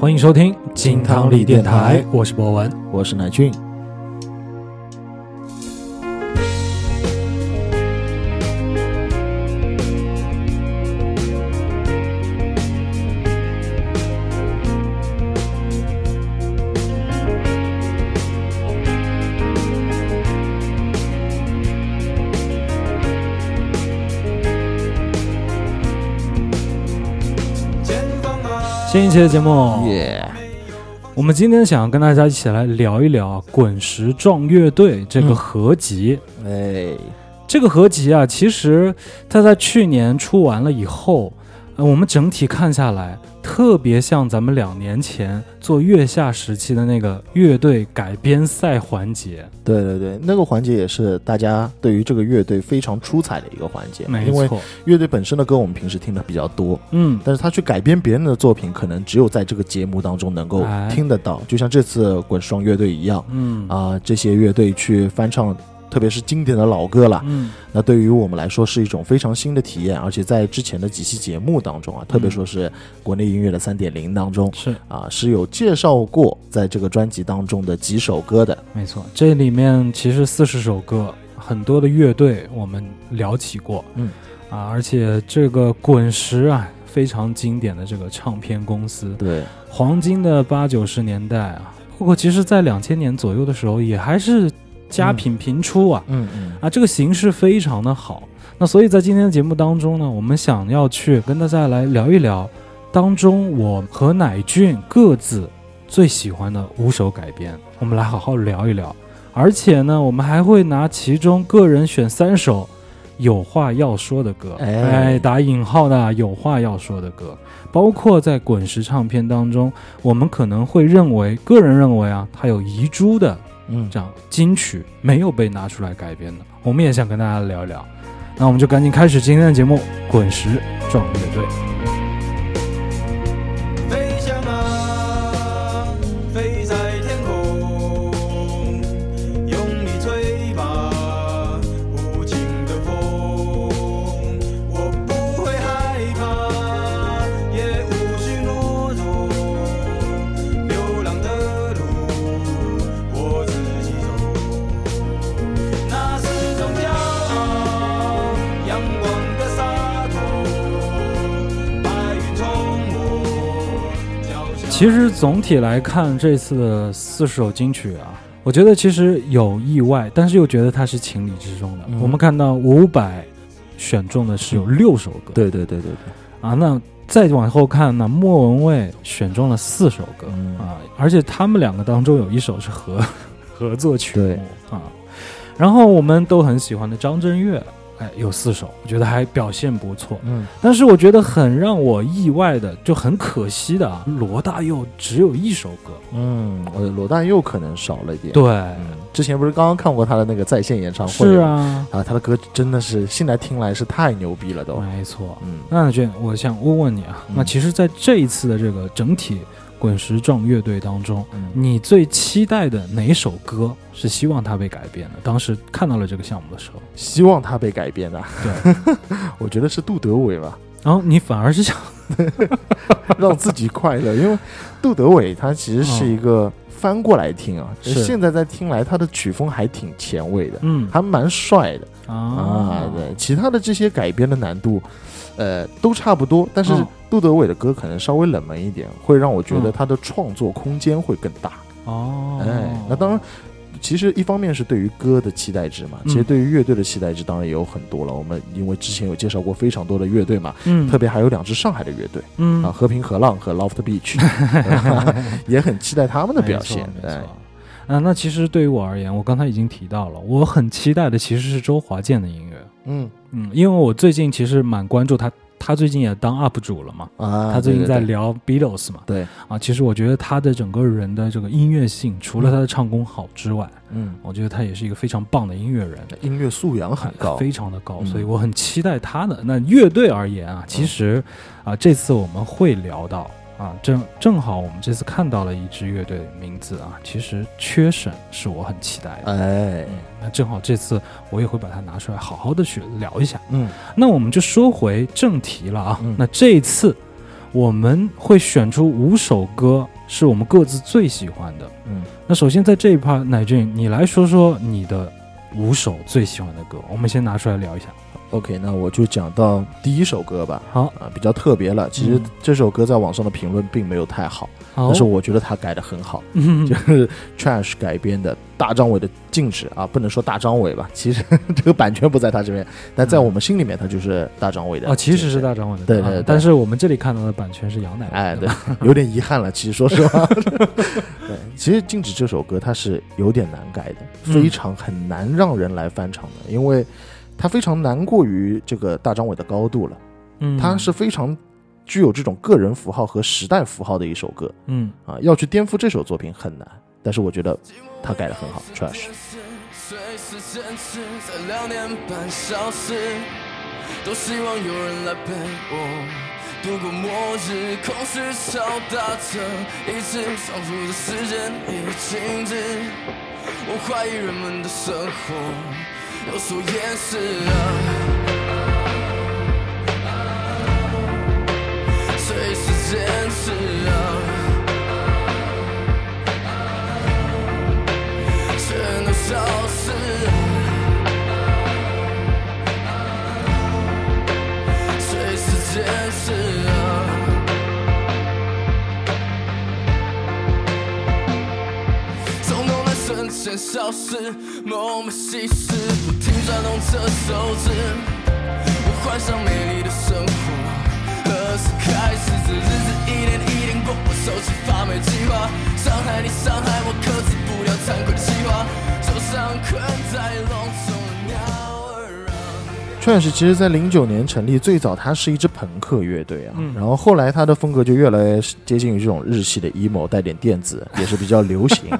欢迎收听金汤力电台，我是博文。我是乃俊。新一期的节目，耶，我们今天想跟大家一起来聊一聊《滚石壮乐队》这个嗯。合集。哎，这个合集啊，其实它在去年出完了以后，呃，我们整体看下来，特别像咱们两年前做月下时期的那个乐队改编赛环节。对对对，那个环节也是大家对于这个乐队非常出彩的一个环节，没因为错，乐队本身的歌我们平时听的比较多，嗯，但是他去改编别人的作品，可能只有在这个节目当中能够哎听得到，就像这次滚双乐队一样嗯啊、这些乐队去翻唱。特别是经典的老歌了，嗯。那对于我们来说是一种非常新的体验，而且在之前的几期节目当中啊，特别说是国内音乐的三点零当中是。啊，是有介绍过在这个专辑当中的几首歌的。没错，这里面其实四十首歌，很多的乐队我们聊起过，嗯。啊，而且这个滚石啊，非常经典的这个唱片公司，对，黄金的八九十年代啊，不过其实在两千年左右的时候，也还是佳品频出啊，嗯嗯。啊，这个形式非常的好。那所以在今天的节目当中呢，我们想要去跟大家来聊一聊当中我和乃俊各自最喜欢的五首改编，我们来好好聊一聊。而且呢，我们还会拿其中个人选三首有话要说的歌，哎。哎，打引号的啊有话要说的歌，包括在滚石唱片当中，我们可能会认为，个人认为啊，它有遗珠的嗯，这样金曲没有被拿出来改编的，我们也想跟大家聊一聊。那我们就赶紧开始今天的节目，《滚石壮乐队》。其实总体来看，这次的四首金曲啊，我觉得其实有意外，但是又觉得它是情理之中的。嗯。我们看到伍佰选中的是有六首歌、对对对对对，啊，那再往后看呢，莫文蔚选中了四首歌、嗯。啊，而且他们两个当中有一首是合 合作曲目啊。然后我们都很喜欢的张震岳，哎，有四首，我觉得还表现不错。嗯，但是我觉得很让我意外的，就很可惜的啊，罗大佑只有一首歌。嗯，呃，罗大佑可能少了一点。，对，嗯，之前不是刚刚看过他的那个在线演唱会是，啊，啊，他的歌真的是现在听来是太牛逼了都。没错。嗯那乃俊，我想问问你啊，嗯那其实，在这一次的这个整体滚石壮乐队当中，嗯，你最期待的哪首歌是希望它被改编的？当时看到了这个项目的时候，希望它被改编的，对，我觉得是杜德伟吧，然后你反而是想，让自己快乐，因为杜德伟他其实是一个翻过来听啊，现在在听来他的曲风还挺前卫的，嗯。还蛮帅的。啊。啊，，对，其他的这些改编的难度，呃，都差不多，但是嗯杜德伟的歌可能稍微冷门一点，会让我觉得嗯他的创作空间会更大。哦，哎，那当然，其实一方面是对于歌的期待值嘛，嗯其实对于乐队的期待值当然也有很多了。我们因为之前有介绍过非常多的乐队嘛，嗯，特别还有两支上海的乐队嗯啊，和平河浪和 Loft Beach，也很期待他们的表现。没错，啊，那其实对于我而言，我刚才已经提到了，我很期待的其实是周华健的音乐。嗯嗯，因为我最近其实蛮关注他，他最近也当 UP 主了嘛，啊，他最近在聊 Beatles 嘛。对，啊，其实我觉得他的整个人的这个音乐性，除了他的唱功好之外，嗯，我觉得他也是一个非常棒的音乐人。音乐素养很高，非常的高，嗯所以我很期待他的。那乐队而言啊，其实啊，这次我们会聊到啊，正正好我们这次看到了一支乐队的名字啊，其实缺省是我很期待的。哎，嗯，那正好这次我也会把它拿出来，好好的去聊一下。嗯那我们就说回正题了啊。嗯那这一次我们会选出五首歌是我们各自最喜欢的。嗯，那首先在这一趴，乃俊，你来说说你的五首最喜欢的歌，我们先拿出来聊一下。OK，那我就讲到第一首歌吧。好，啊，比较特别了。其实嗯这首歌在网上的评论并没有太好，好但是我觉得他改的很好，嗯就是 Trash 改编的大张伟的《禁止》啊，不能说大张伟吧，其实 这个版权不在他这边，但在我们心里面，他就是大张伟的。哦，其实是。大张伟的，对对但是我们这里看到的版权是杨乃文，哎，对，有点遗憾了。其实说实话，对，其实《禁止》这首歌它是有点难改的，嗯非常很难让人来翻唱的，因为它非常难过于这个大张伟的高度了。嗯，他是非常具有这种个人符号和时代符号的一首歌嗯啊，要去颠覆这首作品很难。但是我觉得他改的很好，Trash。随时坚持在两年半消失，多希望有人来陪我度过末日，空虚敲打着意志，仿佛这时间已静止。我怀疑人们的生活有所掩饰啊。随时坚持啊，全都消。动在瞬间消失，梦被稀释，不停转动着手指。我幻想美丽的生活，何时开始？这日子一天一天过，我手机发霉计划，伤害你，伤害我，克制不了惭愧的计划，就像困在笼中。Trash 其实在零九年成立，最早它是一支朋克乐队啊，嗯然后后来它的风格就越来越接近于这种日系的 emo，带点电子，也是比较流行。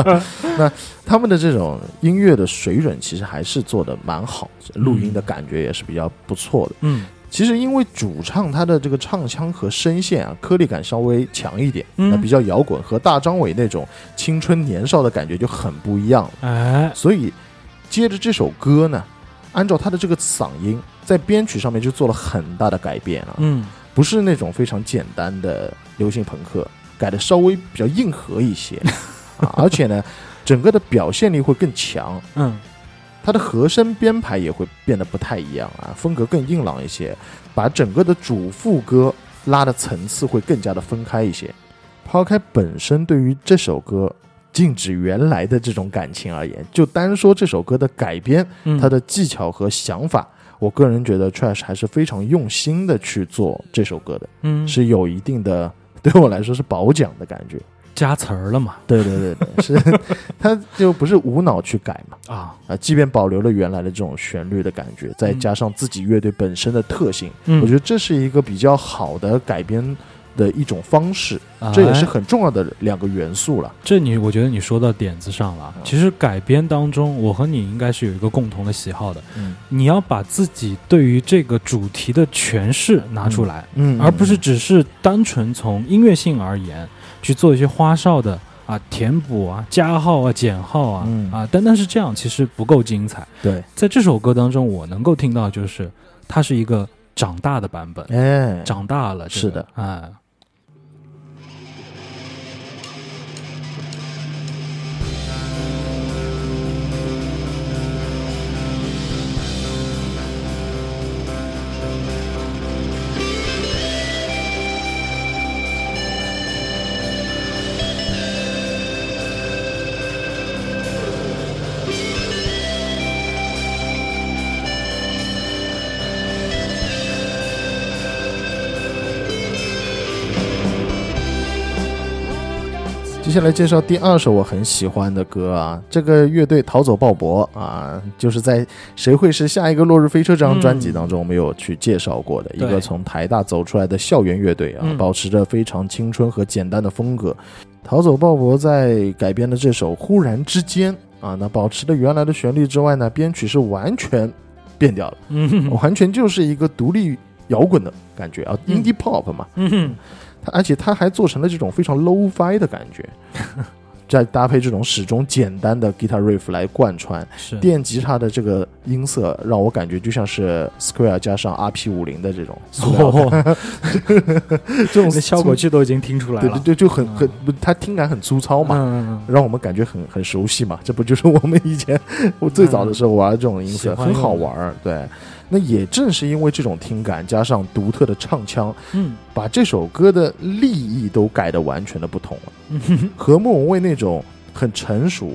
那他们的这种音乐的水准其实还是做的蛮好，录音的感觉也是比较不错的。嗯其实因为主唱他的这个唱腔和声线啊，颗粒感稍微强一点，嗯那比较摇滚，和大张伟那种青春年少的感觉就很不一样了。哎，所以接着这首歌呢，按照他的这个嗓音，在编曲上面就做了很大的改变啊，嗯不是那种非常简单的流行朋克，改的稍微比较硬核一些 啊，而且呢，整个的表现力会更强。嗯它的和声编排也会变得不太一样啊，风格更硬朗一些，把整个的主副歌拉的层次会更加的分开一些。抛开本身对于这首歌禁止原来的这种感情而言，就单说这首歌的改编，嗯，它的技巧和想法，我个人觉得 Trash 还是非常用心的去做这首歌的，嗯。是有一定的 对我来说是褒奖的感觉。加词儿了嘛。对对对对，是，他就不是无脑去改嘛。啊，啊，即便保留了原来的这种旋律的感觉，再加上自己乐队本身的特性，嗯。我觉得这是一个比较好的改编的一种方式，这也是哎很重要的两个元素了。这你我觉得你说到点子上了。其实改编当中，我和你应该是有一个共同的喜好的，嗯。你要把自己对于这个主题的诠释拿出来，嗯而不是只是单纯从音乐性而言去做一些花哨的啊填补啊、加号啊、减号啊、嗯。啊，单单是这样其实不够精彩。对，在这首歌当中，我能够听到就是它是一个长大的版本，哎，长大了、这个是的，哎。下来介绍第二首我很喜欢的歌啊，这个乐队逃走鲍勃啊，就是在《谁会是下一个落日飞车》这张专辑当中，我们有去介绍过的、一个从台大走出来的校园乐队啊，嗯保持着非常青春和简单的风格。逃走鲍勃在改编的这首《忽然之间》啊，那保持了原来的旋律之外呢，编曲是完全变掉了，嗯完全就是一个独立摇滚的感觉啊、嗯 i n d i e pop 嘛。嗯它而且它还做成了这种非常 low fi 的感觉，再搭配这种始终简单的 guitar riff 来贯穿，是电吉他的这个音色让我感觉就像是 Square 加上 RP 五零的这种塑料感，哦，这种效果器都已经听出来了。对对对，就很很不，它听感很粗糙嘛，让我们感觉很很熟悉嘛。这不就是我们以前 我最早的时候玩的这种音色，很好玩儿。对，那也正是因为这种听感加上独特的唱腔，嗯把这首歌的立意都改得完全的不同了。嗯 和莫文蔚那种很成熟、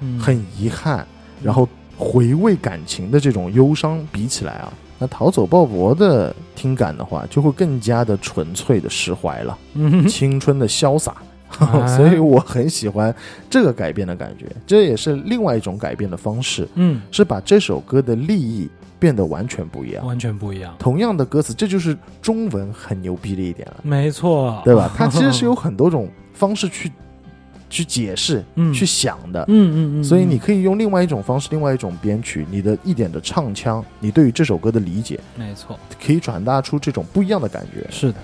嗯，很遗憾，然后回味感情的这种忧伤比起来啊，那逃走鲍勃的听感的话，就会更加的纯粹的释怀了，嗯青春的潇洒。哎 所以我很喜欢这个改变的感觉，这也是另外一种改变的方式，嗯，是把这首歌的立意变得完全不一样。完全不一样。同样的歌词，这就是中文很牛逼的一点了，没错，对吧？它其实是有很多种方式去去解释、嗯去想的。嗯嗯嗯，所以你可以用另外一种方式、另外一种编曲，你的一点的唱腔，你对于这首歌的理解，没错，可以传达出这种不一样的感觉。是的。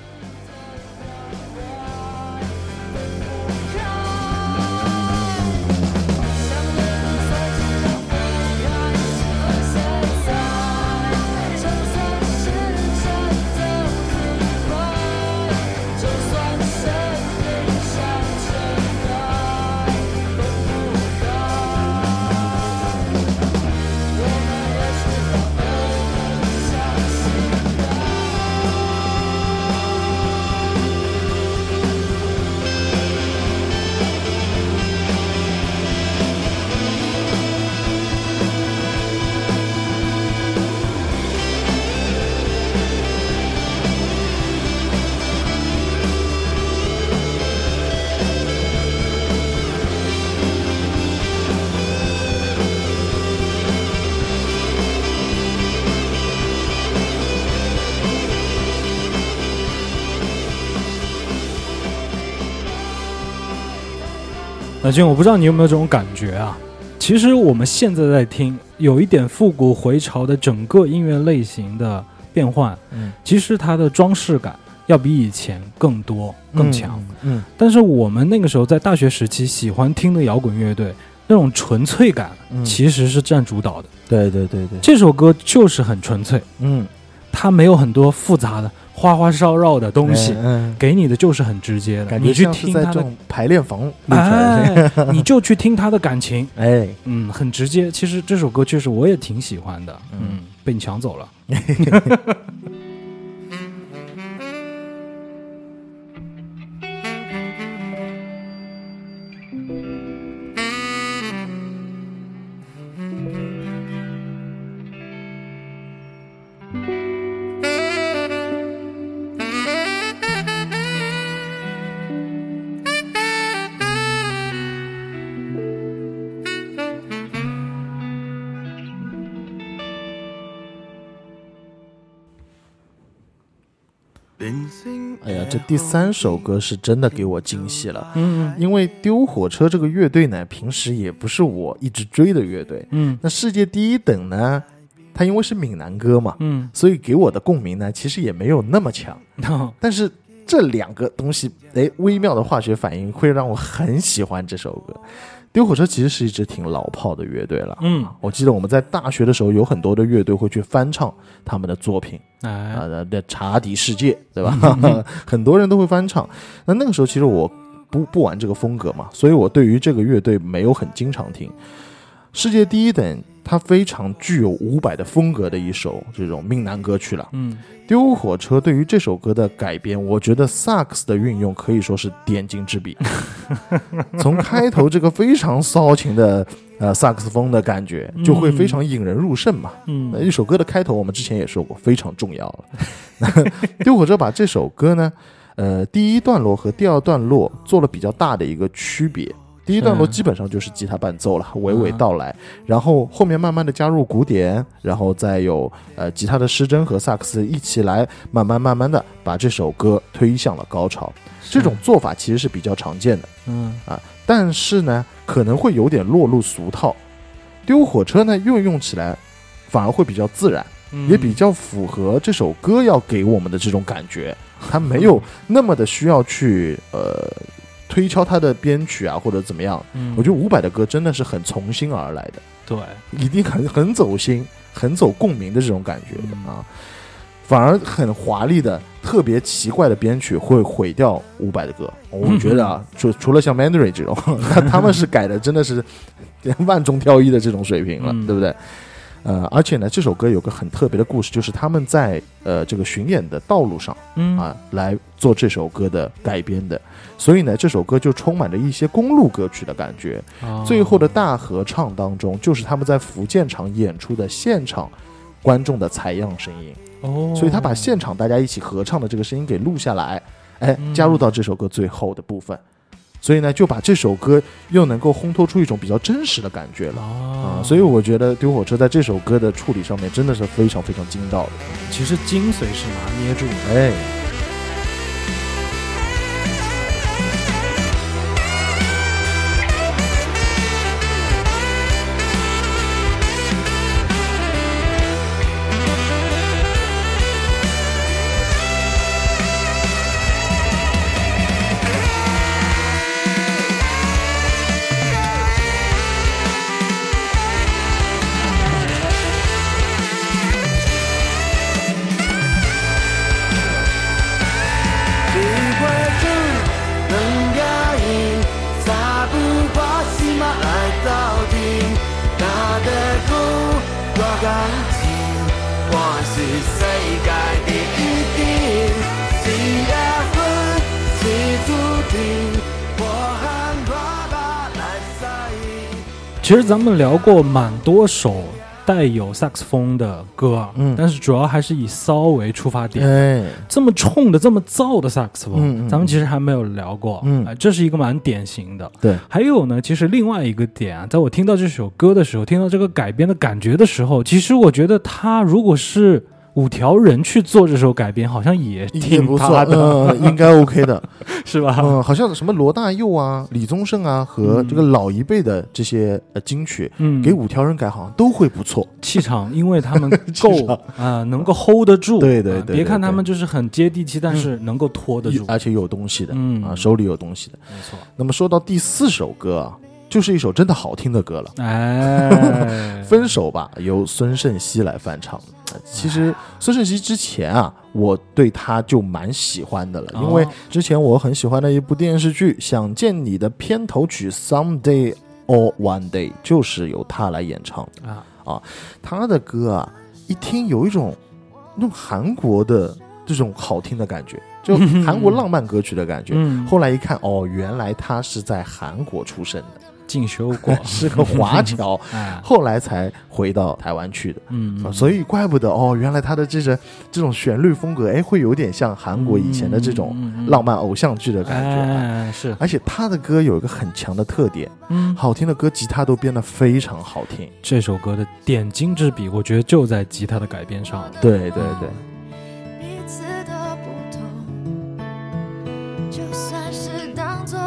那俊，我不知道你有没有这种感觉啊？其实我们现在在听，有一点复古回潮的整个音乐类型的变换，嗯，其实它的装饰感要比以前更多、更强。嗯。但是我们那个时候在大学时期喜欢听的摇滚乐队，那种纯粹感嗯，其实是占主导的。对对对对，这首歌就是很纯粹，嗯，它没有很多复杂的花花哨哨的东西，嗯，给你的就是很直接的。感觉你去听他排练房 你就去听他的感情，哎，嗯，很直接。其实这首歌确实我也挺喜欢的，嗯嗯，被你抢走了。哎呀，这第三首歌是真的给我惊喜了，嗯因为丢火车这个乐队呢，平时也不是我一直追的乐队。嗯那世界第一等呢，它因为是闽南歌嘛，嗯所以给我的共鸣呢，其实也没有那么强。嗯，但是这两个东西，哎，微妙的化学反应会让我很喜欢这首歌。丢火车其实是一支挺老炮的乐队了，嗯，我记得我们在大学的时候，有很多的乐队会去翻唱他们的作品啊哎，的的《茶底世界》，对吧？很多人都会翻唱。那那个时候其实我不不玩这个风格嘛，所以我对于这个乐队没有很经常听。世界第一等，它非常具有伍佰的风格的一首这种闽南歌曲了。嗯丢火车对于这首歌的改编，我觉得萨克斯的运用可以说是点睛之笔。从开头这个非常骚情的呃萨克斯风的感觉，就会非常引人入胜嘛。那嗯一首歌的开头，我们之前也说过，非常重要了。丢火车把这首歌呢，呃，第一段落和第二段落做了比较大的一个区别。第一段落基本上就是吉他伴奏了，娓娓道来，然后后面慢慢的加入鼓点，然后再有呃吉他的失真和萨克斯一起来，慢慢慢慢的把这首歌推向了高潮。这种做法其实是比较常见的，嗯。啊但是呢，可能会有点落入俗套。丢火车呢，运用起来反而会比较自然，嗯。也比较符合这首歌要给我们的这种感觉。它没有那么的需要去呃推推敲他的编曲啊或者怎么样，嗯我觉得伍佰的歌真的是很从心而来的，对，一定很很走心、很走共鸣的这种感觉的嗯啊。反而很华丽的、特别奇怪的编曲会毁掉伍佰的歌。我觉得啊，除除了像 Mandarin 这种，他 他们是改的真的是万中挑一的这种水平了，嗯对不对？呃，而且呢，这首歌有个很特别的故事，就是他们在呃这个巡演的道路上嗯啊来做这首歌的改编的，所以呢，这首歌就充满着一些公路歌曲的感觉。哦最后的大合唱当中，就是他们在福建场演出的现场观众的采样声音，哦，所以他把现场大家一起合唱的这个声音给录下来，哎嗯，加入到这首歌最后的部分，所以呢，就把这首歌又能够烘托出一种比较真实的感觉了。啊啊，所以我觉得丢火车在这首歌的处理上面真的是非常非常精到的。其实精髓是拿捏住的。哎，其实咱们聊过蛮多首带有萨克斯风的歌，嗯但是主要还是以骚为出发点。哎，这么冲的、这么燥的萨克斯风，咱们其实还没有聊过。嗯哎这是一个蛮典型的。对，还有呢，其实另外一个点啊，在我听到这首歌的时候，听到这个改编的感觉的时候，其实我觉得他如果是五条人去做这首改编，好像也也挺不错，的，嗯，应该 OK 的。是吧？嗯，好像什么罗大佑啊、李宗盛啊和嗯这个老一辈的这些呃金曲，嗯，给五条人改好像都会不错。气场，因为他们 够场啊、能够 hold 得住。对对对别看他们就是很接地气，但是能够拖得住。而且有东西的，嗯啊，手里有东西的。没错。那么说到第四首歌啊，就是一首真的好听的歌了，哎，《分手吧》由孙盛熙来翻唱。呃其实孙盛熙之前啊，我对他就蛮喜欢的了，因为哦之前我很喜欢的一部电视剧《想见你》的片头曲《Someday or One Day》就是由他来演唱。的。啊，他的歌啊，一听有一种那种韩国的这种好听的感觉，就韩国浪漫歌曲的感觉。嗯，后来一看，哦，原来他是在韩国出生的，进修过，是个华侨，哎，后来才回到台湾去的。嗯，啊，所以怪不得哦，原来他的这种这种旋律风格，哎，会有点像韩国以前的这种嗯浪漫偶像剧的感觉啊。哎，是，而且他的歌有一个很强的特点，嗯，好听的歌吉他都编得非常好听。这首歌的点睛之笔，我觉得就在吉他的改编上。对对对，彼此的不同，就算是当作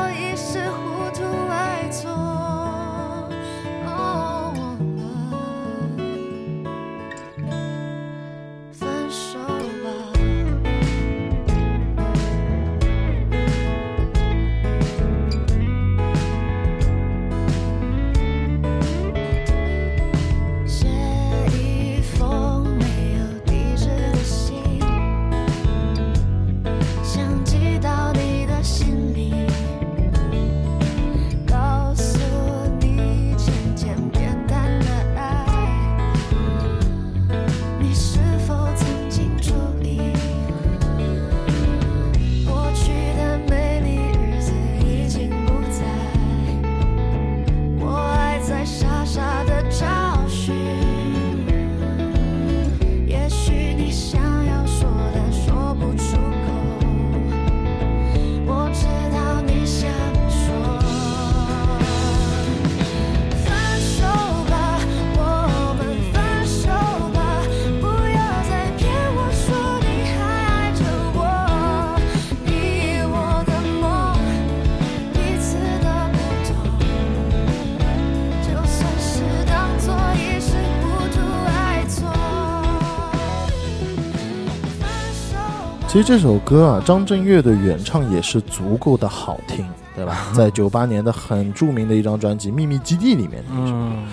其实这首歌啊，张震岳的原唱也是足够的好听。对吧？在九八年的很著名的一张专辑《秘密基地》里面的一首。嗯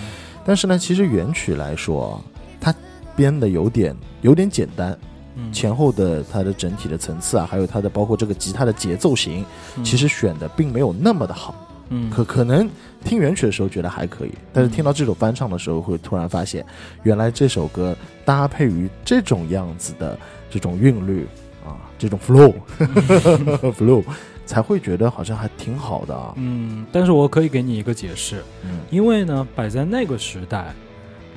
但是呢，其实原曲来说，它编的有点有点简单，嗯，前后的它的整体的层次啊，还有它的包括这个吉他的节奏型，嗯其实选的并没有那么的好。嗯可可能听原曲的时候觉得还可以，但是听到这首翻唱的时候，会突然发现，原来这首歌搭配于这种样子的这种韵律啊，这种 flow flow，才会觉得好像还挺好的啊。嗯，但是我可以给你一个解释，嗯因为呢，摆在那个时代，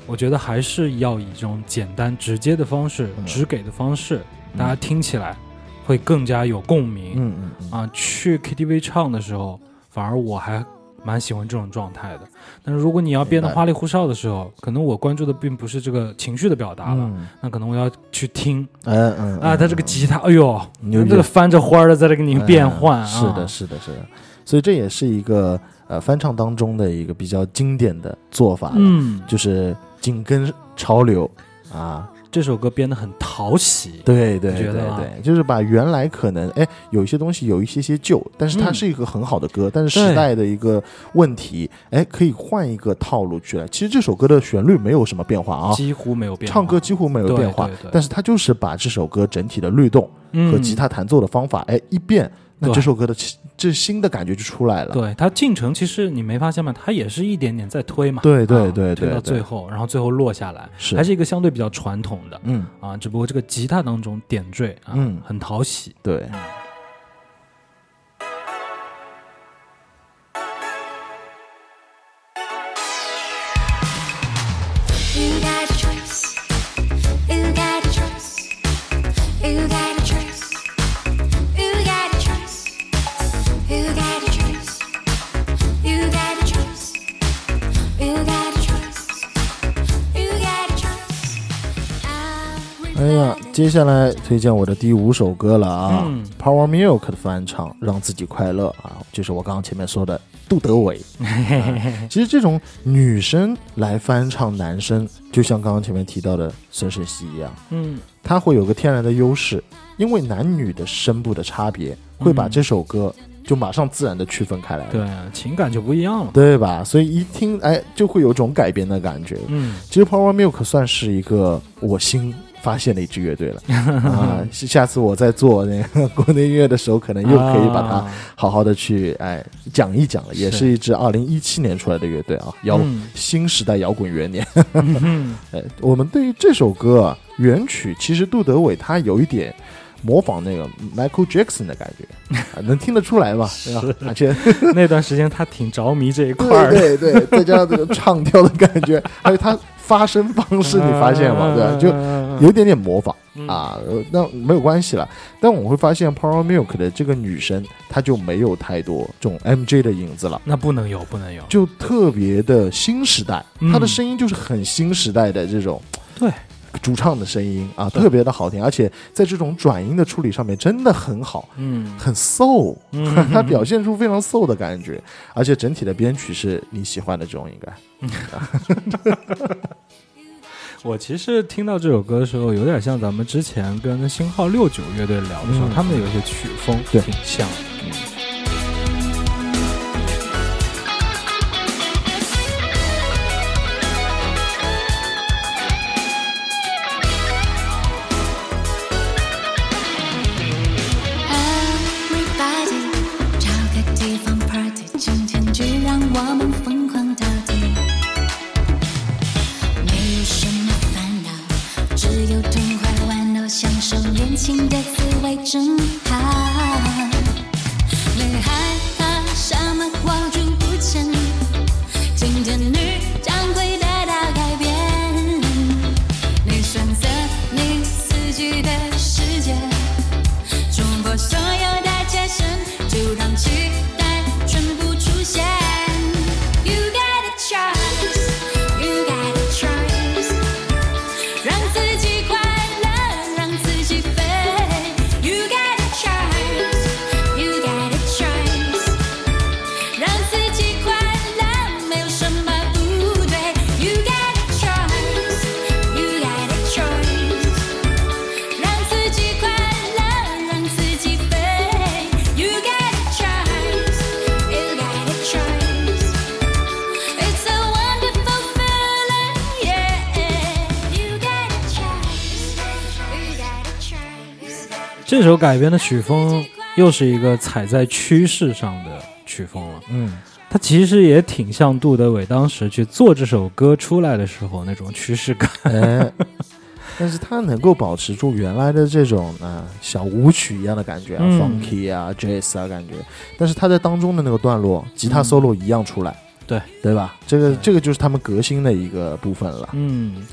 我觉得还是要以这种简单直接的方式、嗯直给的方式，大家听起来会更加有共鸣。嗯嗯嗯啊，去 KTV 唱的时候，反而我还蛮喜欢这种状态的。但是如果你要编得花里胡哨的时候，可能我关注的并不是这个情绪的表达了，嗯。那可能我要去听。嗯嗯啊，他这个吉他，哎呦，牛这个翻着花儿的在这给你变换啊，嗯是的，是的，是的，所以这也是一个呃翻唱当中的一个比较经典的做法，嗯，就是紧跟潮流啊，这首歌编得很讨喜，对对对对，就是把原来可能哎有一些东西有一些些旧，但是它嗯是一个很好的歌，但是时代的一个问题，哎可以换一个套路去了。其实这首歌的旋律没有什么变化啊，几乎没有变化，唱歌几乎没有变化对对，但是它就是把这首歌整体的律动和吉他弹奏的方法，哎一变，那这首歌的其这新的感觉就出来了。对它进程，其实你没发现吗？它也是一点点在推嘛，对对对推到最后，然后最后落下来，是还是一个相对比较传统的嗯啊，只不过这个吉他当中点缀啊，嗯很讨喜。对。接下来推荐我的第五首歌了啊、嗯 p o w e r Milk 的翻唱《让自己快乐》啊，就是我刚刚前面说的杜德伟。啊其实这种女生来翻唱男生，就像刚刚前面提到的孙盛熙一样，嗯他会有个天然的优势，因为男女的声部的差别，会把嗯这首歌就马上自然的区分开来了，对，情感就不一样了。对吧？所以一听，哎，就会有种改编的感觉。嗯其实 Power Milk 算是一个我新发现的一支乐队了 啊！下次我在做那个国内音乐的时候，可能又可以把它啊好好的去哎讲一讲了。也是是一支二零一七年出来的乐队啊，摇嗯新时代摇滚元年。嗯 哎，我们对于这首歌啊原曲，其实杜德伟他有一点。模仿那个 Michael Jackson 的感觉，啊，能听得出来吧？对吧？而且那段时间他挺着迷这一块儿的，对对，再加上这个唱跳的感觉，还有他发声方式，你发现吗？对吧？就有一点点模仿嗯。啊，呃那没有关系了。但我会发现 Power Milk 的这个女生，她就没有太多这种 MJ 的影子了。那不能有，不能有。就特别的新时代，嗯。她的声音就是很新时代的这种对。主唱的声音啊，特别的好听，而且在这种转音的处理上面真的很好，嗯。很 soul，嗯。它表现出非常 soul 的感觉，而且整体的编曲是你喜欢的这种，应该 我其实听到这首歌的时候，有点像咱们之前跟星号六九乐队聊的时候，嗯。他们有一些曲风对。挺像。Everybody，attention. 改编的曲风又是一个踩在趋势上的曲风了。嗯，它其实也挺像杜德伟当时去做这首歌出来的时候那种趋势感。哎，但是他能够保持住原来的这种啊、小舞曲一样的感觉啊、嗯 f u n k y 啊、jazz 啊感觉，但是他在当中的那个段落，吉他嗯 solo 一样出来，对对吧？这个这个就是他们革新的一个部分了。嗯，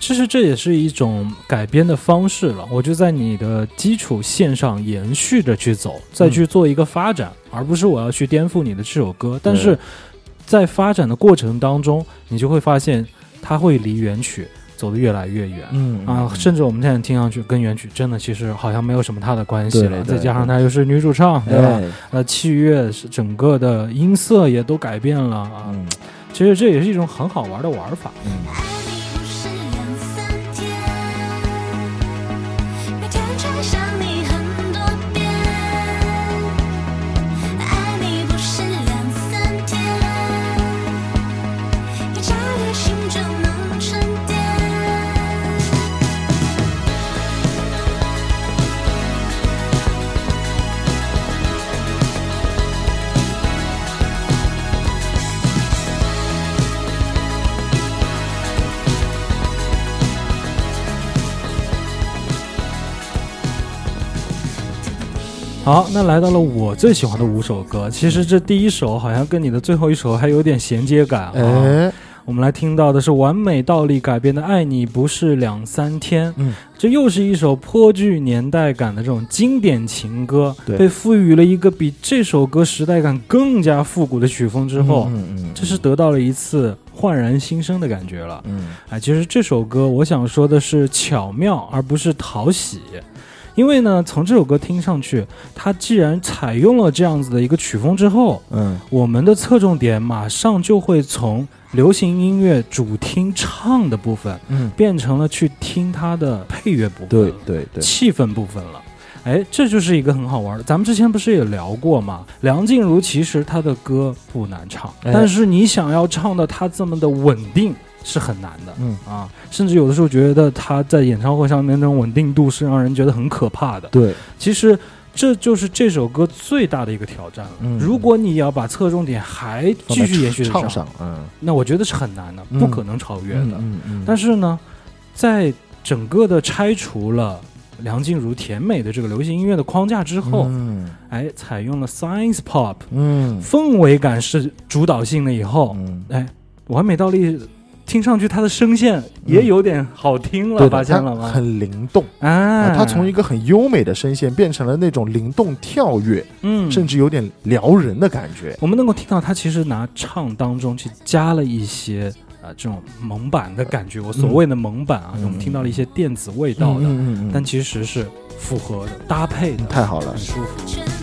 其实这也是一种改编的方式了。我就在你的基础线上延续着去走，再去做一个发展，而不是我要去颠覆你的这首歌。但是在发展的过程当中，你就会发现它会离原曲走得越来越远。嗯啊，甚至我们现在听上去跟原曲真的其实好像没有什么太大关系了，再加上它又是女主唱，对吧？哎，呃，器乐是整个的音色也都改变了啊，嗯其实这也是一种很好玩的玩法。嗯，好，那来到了我最喜欢的五首歌，其实这第一首好像跟你的最后一首还有点衔接感啊。哎，我们来听到的是完美倒立改编的《爱你不是两三天》，嗯，这又是一首颇具年代感的这种经典情歌，对。被赋予了一个比这首歌时代感更加复古的曲风之后，嗯嗯，这是得到了一次焕然新生的感觉了。嗯。哎，其实这首歌我想说的是巧妙，而不是讨喜。因为呢，从这首歌听上去，它既然采用了这样子的一个曲风之后，嗯我们的侧重点马上就会从流行音乐主听唱的部分，嗯，变成了去听它的配乐部分，对对对，气氛部分了。哎，这就是一个很好玩的。咱们之前不是也聊过吗？梁静茹其实她的歌不难唱，哎但是你想要唱的她这么的稳定是很难的。嗯啊，甚至有的时候觉得他在演唱会上面那种稳定度是让人觉得很可怕的。对，其实这就是这首歌最大的一个挑战了。嗯如果你要把侧重点还继续延续得唱上，嗯，那我觉得是很难的，嗯不可能超越的。嗯嗯，但是呢，在整个的拆除了梁静茹甜美的这个流行音乐的框架之后，嗯哎，采用了 science pop，嗯氛围感是主导性的以后，嗯，哎，完美倒立。听上去他的声线也有点好听了，发现了吗？很灵动。哎啊，，他从一个很优美的声线变成了那种灵动跳跃，嗯，甚至有点撩人的感觉。我们能够听到他其实拿唱当中去加了一些啊、呃这种蒙版的感觉。我所谓的蒙版啊，嗯我们听到了一些电子味道的，嗯嗯但其实是符合的、搭配的，太好了很舒服。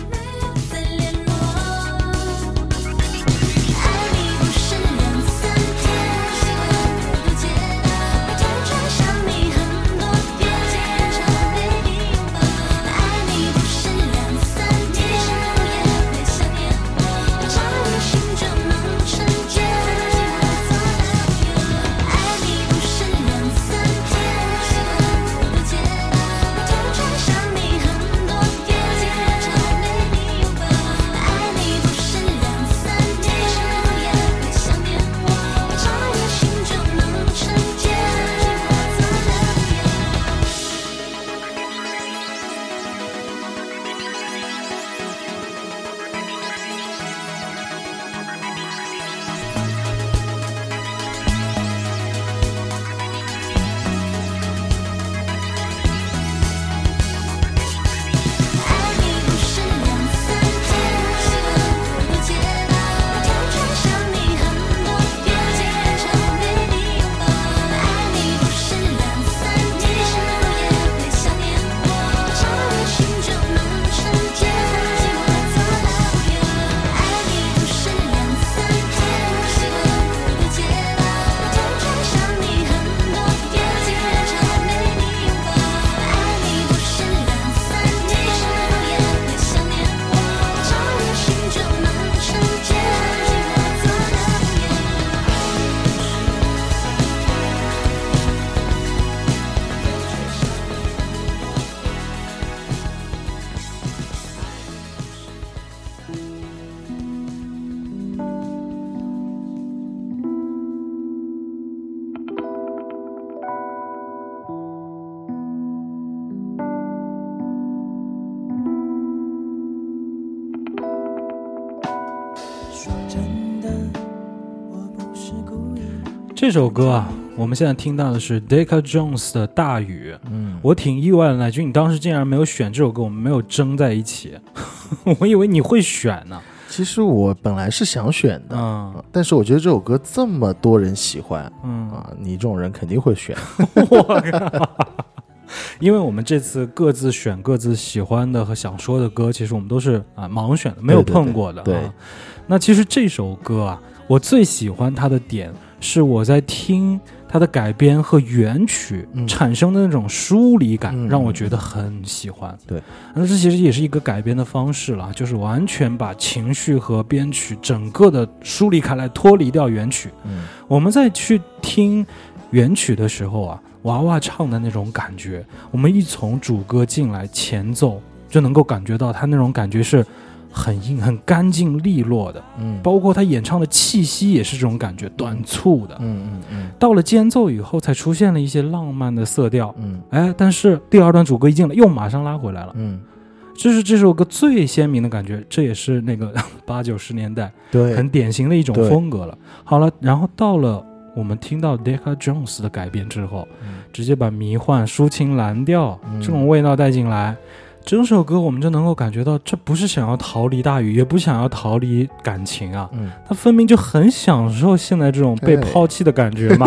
这首歌啊，我们现在听到的是 Decca Jones 的《大雨》。嗯，我挺意外的，乃君，你当时竟然没有选这首歌，我们没有争在一起，我以为你会选呢。其实我本来是想选的，但是我觉得这首歌这么多人喜欢嗯，啊，你这种人肯定会选。因为我们这次各自选各自喜欢的和想说的歌，其实我们都是啊盲选的，没有碰过的。对啊那其实这首歌啊，我最喜欢它的点是我在听它的改编和原曲嗯产生的那种疏离感，嗯让我觉得很喜欢。对，那这其实也是一个改编的方式了，就是完全把情绪和编曲整个的梳理开来，脱离掉原曲。嗯我们在去听原曲的时候啊，娃娃唱的那种感觉，我们一从主歌进来前奏就能够感觉到他那种感觉是很硬、很干净利落的，嗯。包括他演唱的气息也是这种感觉，短促的。嗯嗯嗯。到了间奏以后，才出现了一些浪漫的色调。嗯。哎，但是第二段主歌一进来，又马上拉回来了，嗯，这是这首歌最鲜明的感觉，这也是那个 八九十年代对，很典型的一种风格了。好了，然后到了我们听到 Decca Jones 的改编之后，嗯。直接把迷幻、抒情、蓝调嗯。这种味道带进来，整首歌我们就能够感觉到，这不是想要逃离大雨，也不想要逃离感情啊，嗯，他分明就很享受现在这种被抛弃的感觉嘛，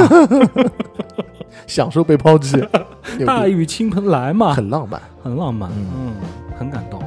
享受被抛弃，大雨倾盆来嘛，很浪漫。很浪漫，嗯。嗯，很感动。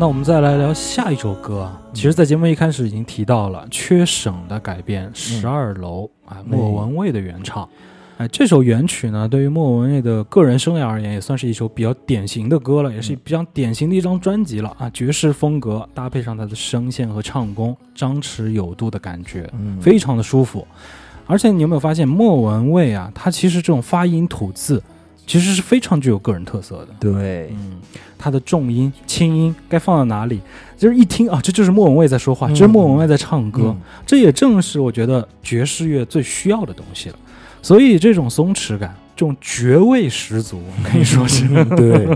那我们再来聊下一首歌啊。其实，在节目一开始已经提到了缺省的改编《十二楼》啊，莫文蔚的原唱。哎，这首原曲呢，对于莫文蔚的个人生涯而言，也算是一首比较典型的歌了，也是比较典型的一张专辑了啊。爵士风格搭配上他的声线和唱功，张弛有度的感觉，嗯非常的舒服。而且你有没有发现，莫文蔚啊，他其实这种发音吐字，其实是非常具有个人特色的。对，嗯，它的重音、轻音该放到哪里，就是一听啊，这就是莫文蔚在说话，嗯这是莫文蔚在唱歌，嗯这也正是我觉得爵士乐最需要的东西了。所以这种松弛感，这种爵味十足，可以说是对。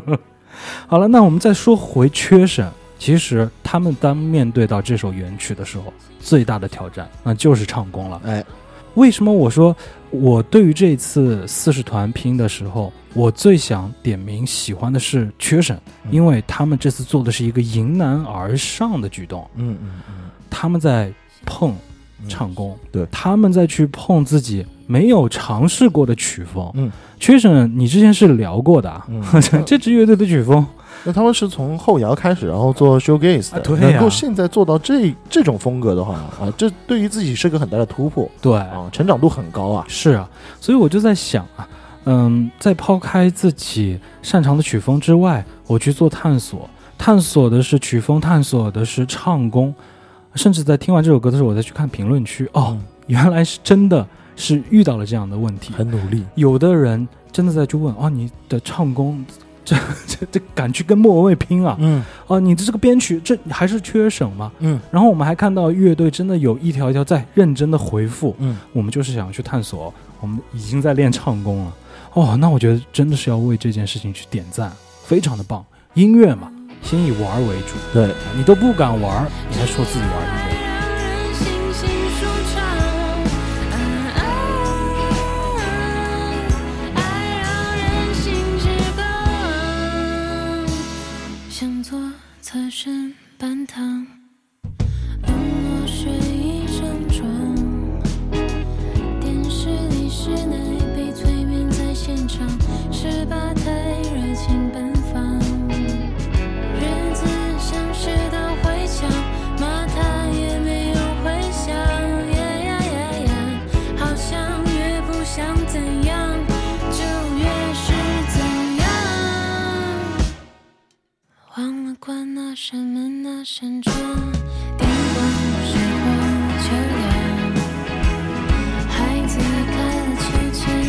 好了，那我们再说回缺省，其实他们当面对到这首原曲的时候，最大的挑战那就是唱功了。哎，为什么我说我对于这次四十团拼的时候，我最想点名喜欢的是缺省，嗯。因为他们这次做的是一个迎难而上的举动，嗯嗯嗯。他们在碰嗯唱功，对他们再去碰自己没有尝试过的曲风。嗯，缺省，你之前是聊过的 这支乐队的曲风，那他们是从后摇开始，然后做 showcase 的，啊对呀。能够现在做到这这种风格的话啊，这对于自己是个很大的突破。对，啊，成长度很高啊。是啊，所以我就在想啊，嗯，在抛开自己擅长的曲风之外，我去做探索，探索的是曲风，探索的是唱功，甚至在听完这首歌的时候，我再去看评论区，哦，嗯原来是真的是遇到了这样的问题。很努力，有的人真的在去问，哦，你的唱功，这 这这敢去跟莫文蔚拼啊？嗯哦，你的这个编曲，这还是缺省吗？嗯然后我们还看到乐队真的有一条一条在认真的回复，嗯，我们就是想去探索，我们已经在练唱功了。哦，那我觉得真的是要为这件事情去点赞，非常的棒。音乐嘛，先以玩为主，对，你都不敢玩，你还说自己玩关那扇门，那扇窗，灯光时光秋凉，孩子开了秋千。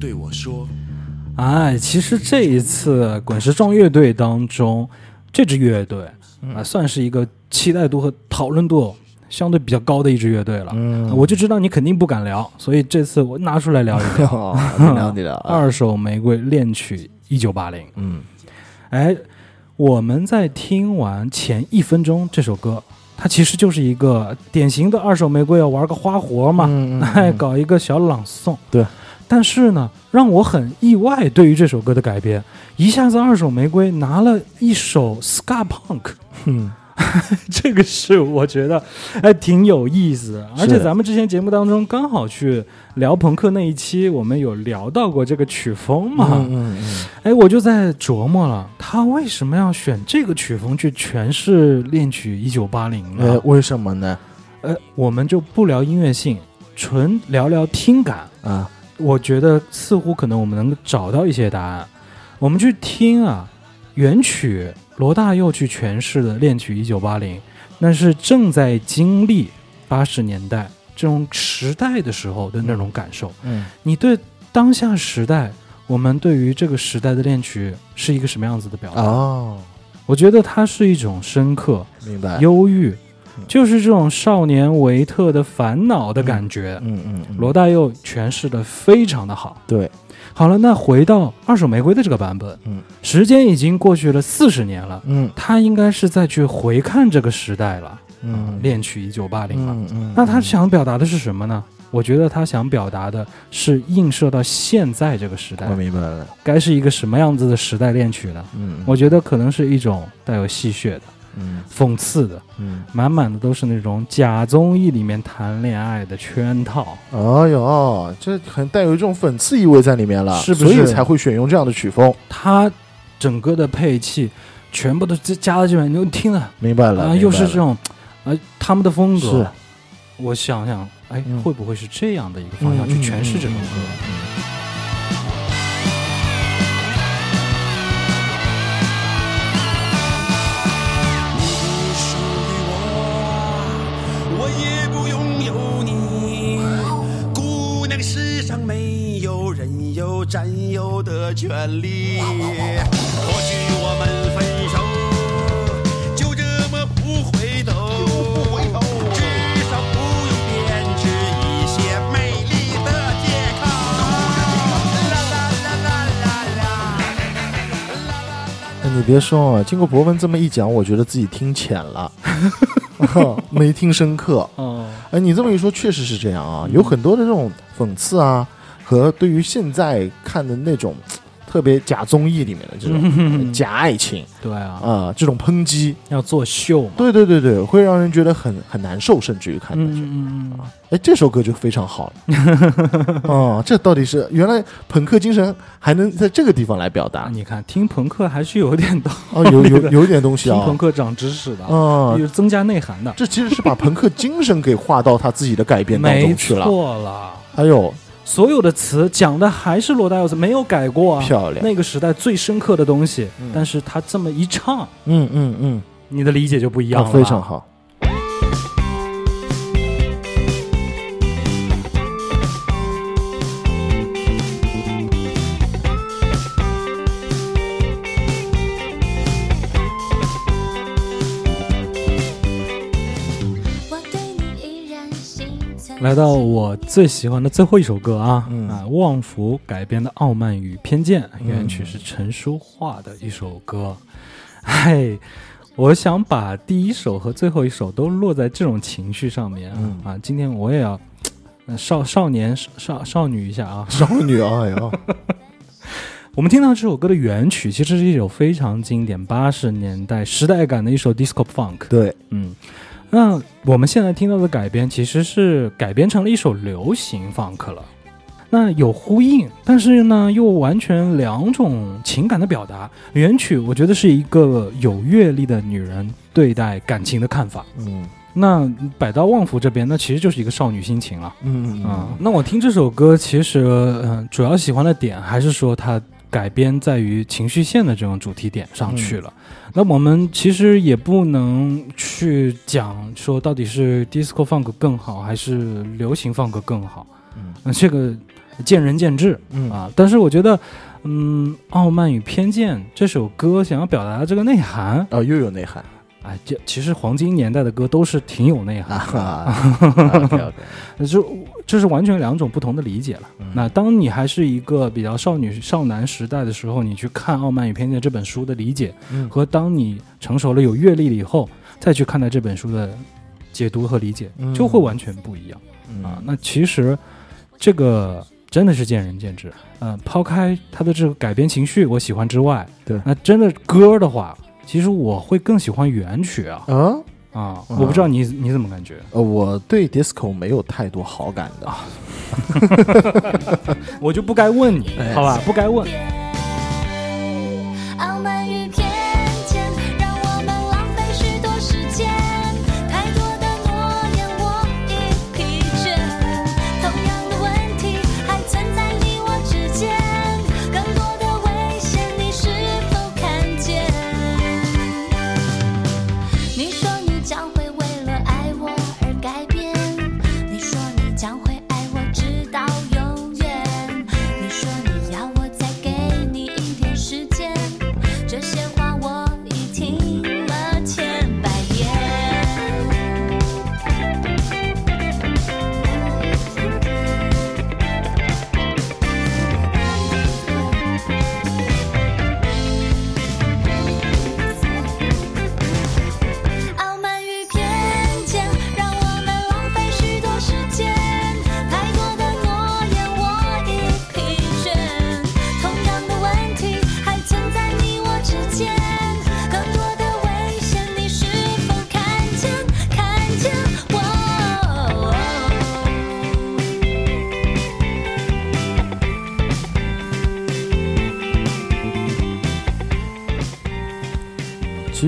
对我说，哎，其实这一次滚石壮乐队当中，这支乐队啊、算是一个期待度和讨论度相对比较高的一支乐队了。嗯我就知道你肯定不敢聊，所以这次我拿出来聊一聊。哦，挺了解的啊。二手玫瑰恋曲一九八零。嗯哎，我们在听完前一分钟这首歌，它其实就是一个典型的二手玫瑰要玩个花活嘛，嗯嗯哎，搞一个小朗诵。对。但是呢，让我很意外，对于这首歌的改编，一下子二手玫瑰拿了一首 ska punk，嗯 这个是我觉得还挺有意思的。而且咱们之前节目当中刚好去聊朋克那一期，我们有聊到过这个曲风嘛。嗯嗯哎，我就在琢磨了，他为什么要选这个曲风去诠释恋曲一九八零嗯，呢呃，？为什么呢？呃，我们就不聊音乐性，纯聊聊听感。啊，我觉得似乎可能我们能找到一些答案。我们去听啊，原曲罗大佑去诠释的恋曲一九八零，那是正在经历八十年代这种时代的时候的那种感受。嗯你对当下时代，我们对于这个时代的恋曲是一个什么样子的表达？哦，我觉得它是一种深刻、明白。忧郁嗯，就是这种少年维特的烦恼的感觉。嗯嗯嗯，罗大佑诠释的非常的好。对，好了，那回到二手玫瑰的这个版本，嗯，时间已经过去了四十年了，嗯他应该是在去回看这个时代了，嗯，恋曲一九八零了。嗯嗯，那他想表达的是什么呢？我觉得他想表达的是映射到现在这个时代我，明白了。该是一个什么样子的时代恋曲呢？嗯，我觉得可能是一种带有戏谑的、嗯。讽刺的，嗯，满满的都是那种假综艺里面谈恋爱的圈套。哎呦，这很带有一种讽刺意味在里面了，是不是？所以才会选用这样的曲风。它整个的配器全部都加加到这边，你就听了。明白了，啊，又是这种，呃，他们的风格。是，我想想，哎，嗯。会不会是这样的一个方向去诠释这首歌？你占有的权利。或许我们分手，就这么不回头，至少不用编织一些美丽的借口。啦啦啦啦啦啦。哎，你别说啊，经过博文这么一讲，我觉得自己听浅了，没听深刻。哦，哎，你这么一说，确实是这样啊，有很多的这种讽刺啊，和对于现在看的那种特别假综艺里面的这种假爱情对啊，啊，这种抨击，要作秀嘛。对对对对，会让人觉得很很难受，甚至于看下去。嗯嗯哎，这首歌就非常好了。哦，这到底是原来朋克精神还能在这个地方来表嗯，达？你看听朋克还是有点道，哦，有有有点东西啊听啊。朋克长知识的，啊，有增加内涵的。这其实是把朋克精神给画到他自己的改编当中去了。错了，哎呦，所有的词讲的还是罗大佑，没有改过啊。漂亮！那个时代最深刻的东西，嗯但是他这么一唱，嗯嗯嗯，你的理解就不一样啊了。非常好。来到我最喜欢的最后一首歌啊，嗯啊，旺福改编的《傲慢与偏见》，嗯原曲是陈淑桦的一首歌。嗨，我想把第一首和最后一首都落在这种情绪上面啊、嗯啊！今天我也要呃少少年少少女一下啊！少女，哎呦，我们听到这首歌的原曲，其实是一首非常经典八十年代时代感的一首 disco funk。对，嗯，那我们现在听到的改编其实是改编成了一首流行放克了。那有呼应，但是呢，又完全两种情感的表达。原曲我觉得是一个有阅历的女人对待感情的看法。嗯那百刀旺福这边，那其实就是一个少女心情了。嗯啊、那我听这首歌，其实嗯、主要喜欢的点还是说它改编在于情绪线的这种主题点上去了。那我们其实也不能去讲说到底是 disco funk 更好，还是流行 funk 更好。嗯那这个见仁见智嗯啊。但是我觉得，嗯，《傲慢与偏见》这首歌想要表达的这个内涵，啊，又有内涵哎，这其实黄金年代的歌都是挺有内涵的。啊。OK OK，就这是完全两种不同的理解了。嗯那当你还是一个比较少女少男时代的时候，你去看《傲慢与偏见》这本书的理解，嗯和当你成熟了有阅历了以后再去看待这本书的解读和理解，嗯就会完全不一样啊。嗯那其实这个真的是见仁见智。嗯、抛开他的这个改编情绪我喜欢之外，对那真的歌的话，其实我会更喜欢原曲啊啊，啊！嗯我不知道你你怎么感觉？呃，我对 disco 没有太多好感的。我就不该问你，哎好吧？不该问。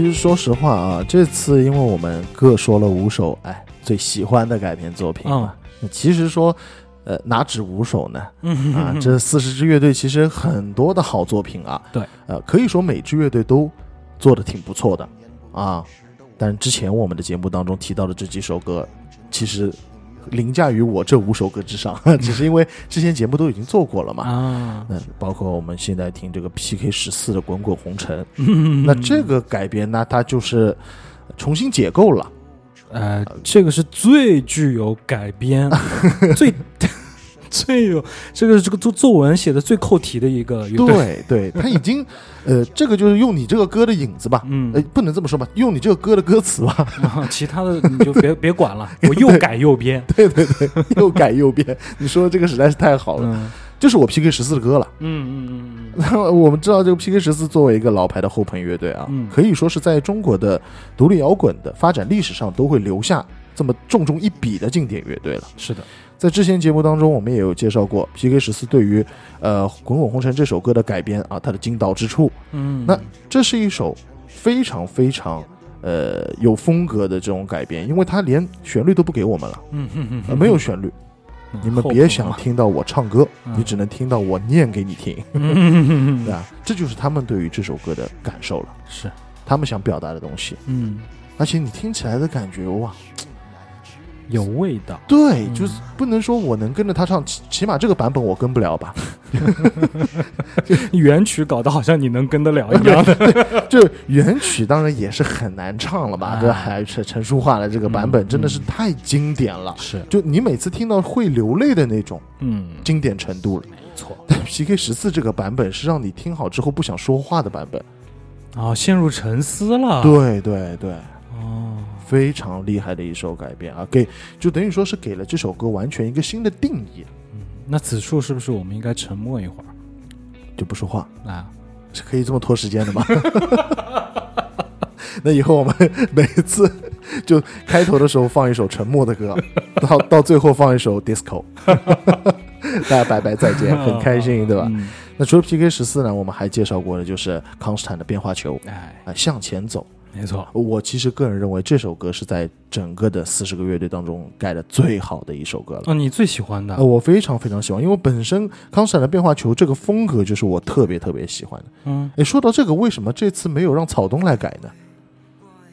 实说实话啊，这次因为我们各说了五首，哎，最喜欢的改编作品啊。那其实说，呃，哪止五首呢？嗯啊，这四十支乐队其实很多的好作品啊。对，呃，可以说每支乐队都做的挺不错的啊。但之前我们的节目当中提到的这几首歌，其实凌驾于我这五首歌之上，只是因为之前节目都已经做过了嘛。啊，嗯，包括我们现在听这个 PK 十四的《滚滚红尘》，嗯那这个改编呢，它就是重新解构了。呃，这个是最具有改编，最最有这个这个作作文写的最扣题的一个乐队，对 对，他已经，呃，这个就是用你这个歌的影子吧，嗯。呃，不能这么说吧，用你这个歌的歌词吧，啊其他的 你就别别管了，我又改又编，对对对，又改又编。你说的这个实在是太好了，嗯。这是我 PK 十四的歌了。嗯嗯嗯嗯。那我们知道这个 PK 十四作为一个老牌的后朋乐队啊，嗯。可以说是在中国的独立摇滚的发展历史上都会留下这么重重一笔的经典乐队了。是的，在之前节目当中，我们也有介绍过 PK 十四对于呃《滚滚红尘》这首歌的改编啊，它的精到之处。嗯，那这是一首非常非常呃有风格的这种改编，因为它连旋律都不给我们了，嗯嗯嗯呃，没有旋律，嗯你们别想，听到我唱歌，嗯。你只能听到我念给你听，对吧？这就是他们对于这首歌的感受了，是，他们想表达的东西，嗯，而且你听起来的感觉哇，有味道，对，嗯。就是不能说我能跟着他唱，起起码这个版本我跟不了吧？原曲搞得好像你能跟得了一样的，这 原曲当然也是很难唱了吧？啊。这还是陈淑桦的这个版本嗯真的是嗯。太经典了，是，就你每次听到会流泪的那种嗯，经典程度了。没错，但 PK 十四这个版本是让你听好之后不想说话的版本，哦，陷入沉思了，，对对对，哦，非常厉害的一首改编啊，给就等于说是给了这首歌完全一个新的定义，嗯那此处是不是我们应该沉默一会儿就不说话啊？是可以这么拖时间的吗？那以后我们 每次就开头的时候放一首沉默的歌，到到最后放一首 disco，大家拜拜再见，很开心，对吧？嗯那除了 PK 十四呢，我们还介绍过的就是康斯坦的变化球哎，啊，向前走。没错，我其实个人认为这首歌是在整个的四十个乐队当中盖的最好的一首歌了。哦，你最喜欢的呃，我非常非常喜欢，因为本身康斯坦的变化球这个风格就是我特别特别喜欢的。嗯，哎，说到这个，为什么这次没有让草东来改呢？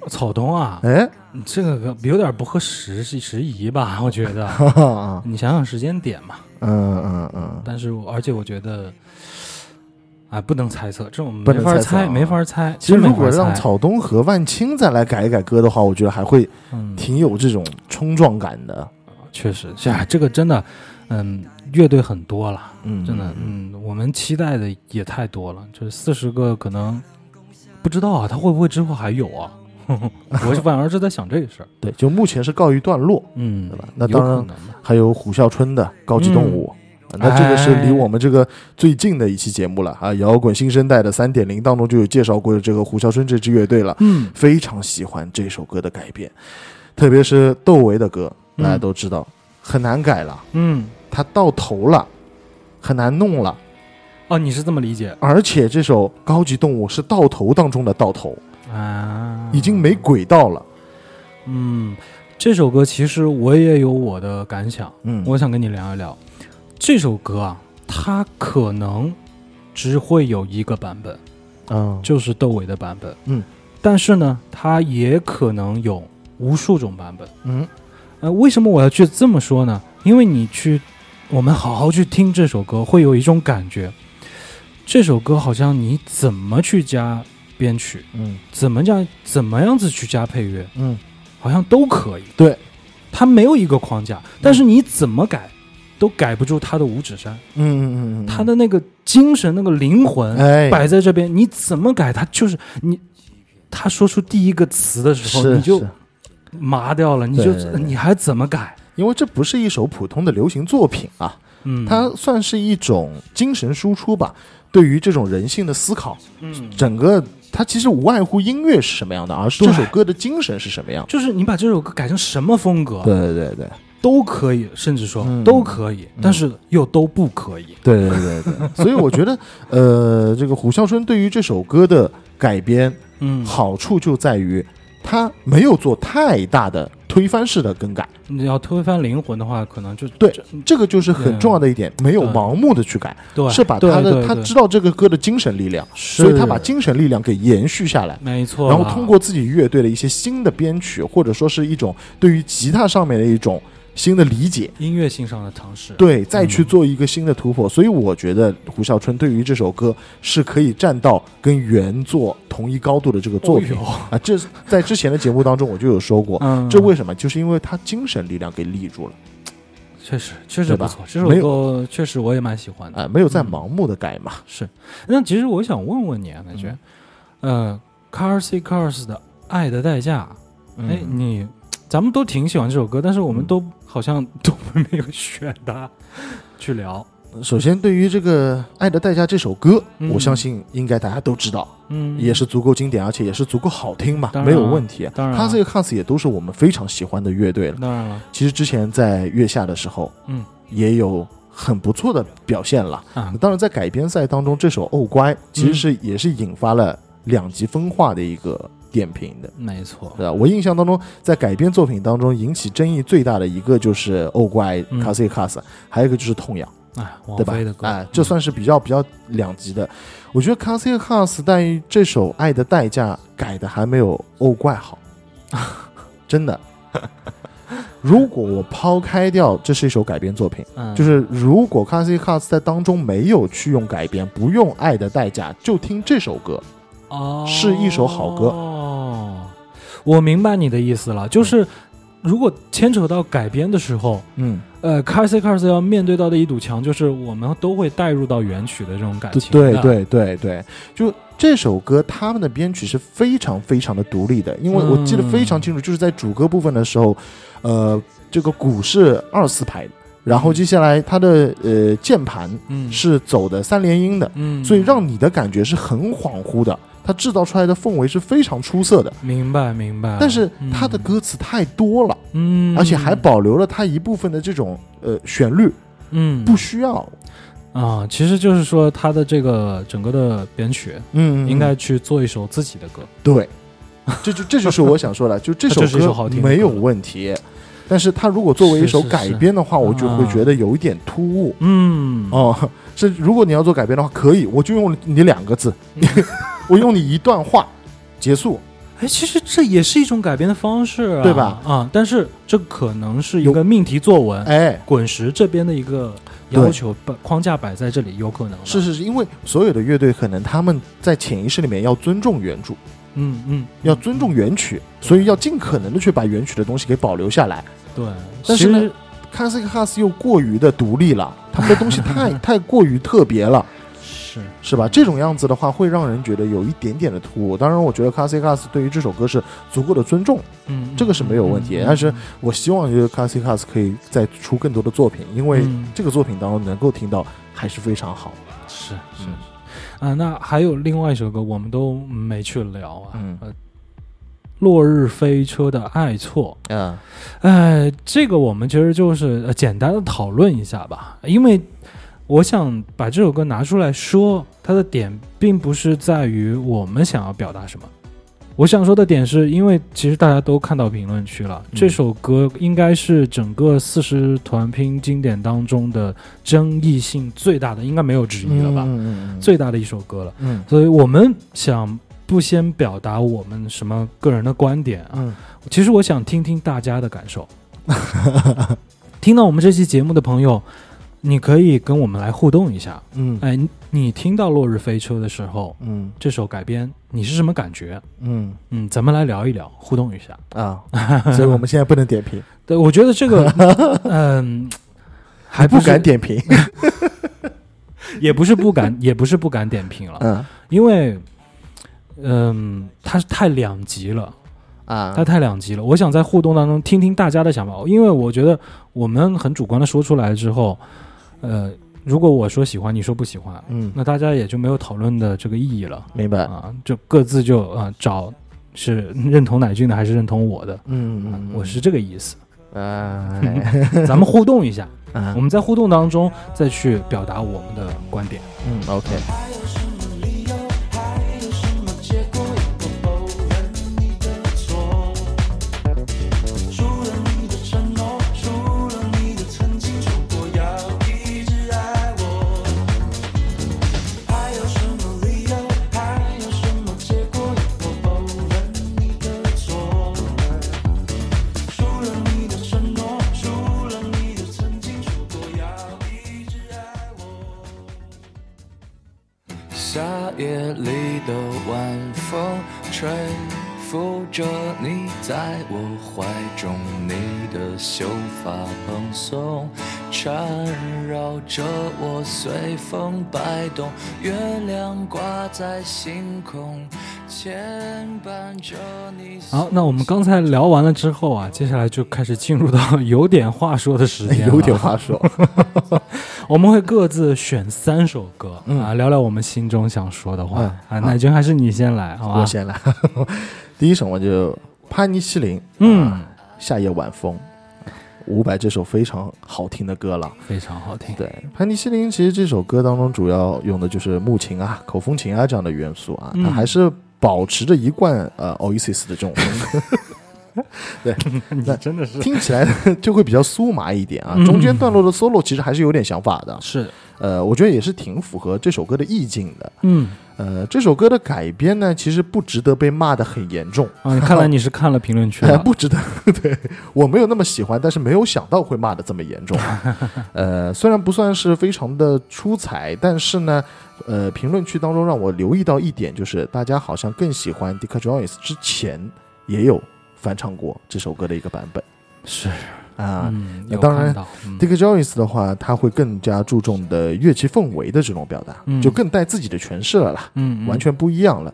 草东啊，哎，你这个有点不合时时宜吧？我觉得，你想想时间点嘛。嗯嗯嗯，但是我而且我觉得，哎，不能猜测，这我们没法猜，没法猜。其实如果让草东和万青再来改一改歌的话，我觉得还会嗯，挺有这种冲撞感的。确实，这这个真的，嗯，乐队很多了，嗯，真的，嗯，我们期待的也太多了，就是四十个可能不知道啊，他会不会之后还有啊？我反而是在想这个事儿，对，就目前是告一段落。嗯，对吧那当然还有虎啸春的高级动物。啊那这个是离我们这个最近的一期节目了啊！摇滚新生代的三点零当中就有介绍过这个胡啸春这支乐队了，嗯，非常喜欢这首歌的改编，特别是窦唯的歌，嗯大家都知道、很难改了，嗯，他到头了，很难弄了，哦，你是这么理解而且这首《高级动物》是到头当中的到头，啊？已经没轨道了。嗯，这首歌其实我也有我的感想，嗯，我想跟你聊一聊这首歌啊，它可能只会有一个版本，嗯就是窦唯的版本。嗯，但是呢，它也可能有无数种版本。嗯呃，为什么我要去这么说呢？因为你去，我们好好去听这首歌，会有一种感觉，这首歌好像你怎么去加编曲，嗯怎么加，怎么样子去加配乐，嗯，好像都可以。对，它没有一个框架，但是你怎么改，都改不住他的五指山，嗯嗯嗯他，的那个精神、那个灵魂哎。摆在这边，你怎么改，他就是你。他说出第一个词的时候，你就麻掉了，你就你还怎么改？因为这不是一首普通的流行作品啊，嗯，它算是一种精神输出吧。对于这种人性的思考，嗯，整个它其实无外乎音乐是什么样的，而是这首歌的精神是什么样。就是你把这首歌改成什么风格，对对对对都可以，甚至说嗯。都可以，但是又都不可以。对对对对，所以我觉得，呃，这个虎啸春对于这首歌的改编，嗯，好处就在于它没有做太大的推翻式的更改，你要推翻灵魂的话，可能就对这这个就是很重要的一点，没有盲目的去改，对，是把他的他知道这个歌的精神力量，所以他把精神力量给延续下来。没错，然后通过自己乐队的一些新的编曲，或者说是一种对于吉他上面的一种新的理解，音乐性上的尝试，对，再去做一个新的突破。所以我觉得胡啸春对于这首歌是可以站到跟原作同一高度的这个作品、哦啊。这在之前的节目当中我就有说过，嗯，这为什么？就是因为他精神力量给立住了，确实确实不错，这首歌确实我也蛮喜欢的。啊、没有在嗯。盲目的改嘛。是，那其实我想问问你啊，感觉，呃，Car C Cars 的《爱的代价》，哎，嗯你咱们都挺喜欢这首歌，但是我们嗯。都好像都没有选它 去聊。首先，对于这个《爱的代价》这首歌，嗯。我相信应该大家都知道，嗯，也是足够经典，而且也是足够好听嘛，没有问题。当然啊他这个 Cars 也都是我们非常喜欢的乐队了。当然了。其实之前在月下的时候，嗯，也有很不错的表现了。啊，当然，在改编赛当中，这首《哦乖》其实嗯。是也是引发了两极分化的一个点评的。没错，对吧？我印象当中，在改编作品当中引起争议最大的一个就是《欧怪卡 s i Cars，还有一个就是《痛痒》。哎，王对吧哎，这算是比较比较两极的。我觉得 i c a s 在于这首《爱的代价》改的还没有欧怪好，真的。如果我抛开掉这是一首改编作品，嗯，就是如果 c a s i c a s 在当中没有去用改编，不用《爱的代价》，就听这首歌，哦，是一首好歌哦，我明白你的意思了，就是如果牵扯到改编的时候，嗯，呃 c a r s y c a r s 要面对到的一堵墙，就是我们都会带入到原曲的这种感情，对对对对，就这首歌他们的编曲是非常非常的独立的，因为我记得非常清楚，就是在主歌部分的时候，呃，这个鼓是二四拍的，然后接下来它的呃键盘嗯，是走的三连音的，嗯，所以让你的感觉是很恍惚的。它制造出来的氛围是非常出色的。明白明白。但是它的歌词太多了，嗯，而且还保留了它一部分的这种呃旋律，嗯不需要。啊，其实就是说他的这个整个的编曲嗯应该去做一首自己的歌。对，这就这就是我想说的，就这首 歌没有问题，但是它如果作为一首改编的话，我就会啊觉得有一点突兀。嗯，哦，是如果你要做改编的话，可以，我就用你两个字，我用你一段话结束。哎，其实这也是一种改编的方式啊，对吧？啊，但是这可能是一有个命题作文，哎，滚石这边的一个要求，把框架摆在这里，有可能是，是是，因为所有的乐队可能他们在潜意识里面要尊重原著，嗯嗯，要尊重原曲，所以要尽可能的去把原曲的东西给保留下来。对，但是呢 Classic House 又过于的独立了，他们的东西 太太过于特别了。是是吧？这种样子的话，会让人觉得有一点点的突兀。当然，我觉得 Classic House 对于这首歌是足够的尊重，嗯，这个是没有问题但是我希望就是 Classic House 可以再出更多的作品，因为嗯这个作品当中能够听到还是非常好。是是嗯啊，那还有另外一首歌，我们都没去聊啊，嗯呃，落日飞车的爱错，嗯，哎，这个我们其实就是呃简单的讨论一下吧，因为我想把这首歌拿出来说，它的点并不是在于我们想要表达什么。我想说的点是因为其实大家都看到评论区了，嗯这首歌应该是整个四十团拼经典当中的争议性最大的，应该没有之一了吧？嗯嗯最大的一首歌了。嗯所以我们想不先表达我们什么个人的观点啊，嗯其实我想听听大家的感受。听到我们这期节目的朋友，你可以跟我们来互动一下。嗯哎，你你听到《落日飞车》的时候，嗯这首改编你是什么感觉？嗯嗯，咱们来聊一聊，互动一下。啊，所以我们现在不能点评，对，我觉得这个，嗯，还不是敢点评。也不是不敢，也不是不敢点评了，嗯因为，嗯，它是太两极了。啊它太两极了。我想在互动当中听听大家的想法，因为我觉得我们很主观的说出来之后，呃，如果我说喜欢，你说不喜欢，嗯，那大家也就没有讨论的这个意义了明白。啊，就各自就啊、找是认同乃俊的还是认同我的，啊嗯嗯，我是这个意思。哎，咱们互动一下，啊我们在互动当中再去表达我们的观点。嗯，OK，夜里的晚风吹拂着你在我怀中，你的秀发蓬松，缠绕着我随风摆动，月亮挂在星空，好，那我们刚才聊完了之后啊，接下来就开始进入到 有点话说的时间，有点话说。我们会各自选三首歌、嗯啊，聊聊我们心中想说的话、嗯啊。好乃君还是你先来，好吧？我先来，第一首我就潘尼西林，嗯啊，夏夜晚风，伍佰这首非常好听的歌了。非常好听。对，潘尼西林其实这首歌当中主要用的就是木琴啊、口风琴啊这样的元素啊，嗯它还是保持着一贯呃 Oasis 的这种风格，你真的是听起来就会比较酥麻一点啊。嗯中间段落的 solo 其实还是有点想法的，是，呃，我觉得也是挺符合这首歌的意境的。嗯呃，这首歌的改编呢，其实不值得被骂的很严重。啊，看来你 是看了评论区。不值得。对我没有那么喜欢，但是没有想到会骂的这么严重。呃，虽然不算是非常的出彩，但是呢，呃，评论区当中让我留意到一点，就是大家好像更喜欢 Dick Jones 之前也有翻唱过这首歌的一个版本是啊。那当然嗯 Dick Joyce 的话，他会更加注重的乐器氛围的这种表达，嗯就更带自己的诠释了啦。嗯，嗯完全不一样了。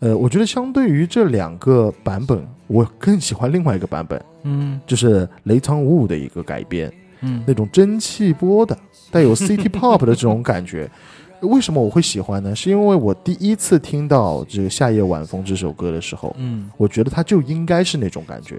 呃，我觉得相对于这两个版本，我更喜欢另外一个版本，嗯就是雷仓五五的一个改编，嗯那种蒸汽波的、带有 City Pop 的这种感觉。为什么我会喜欢呢？是因为我第一次听到这个《夏夜晚风》这首歌的时候，嗯我觉得它就应该是那种感觉，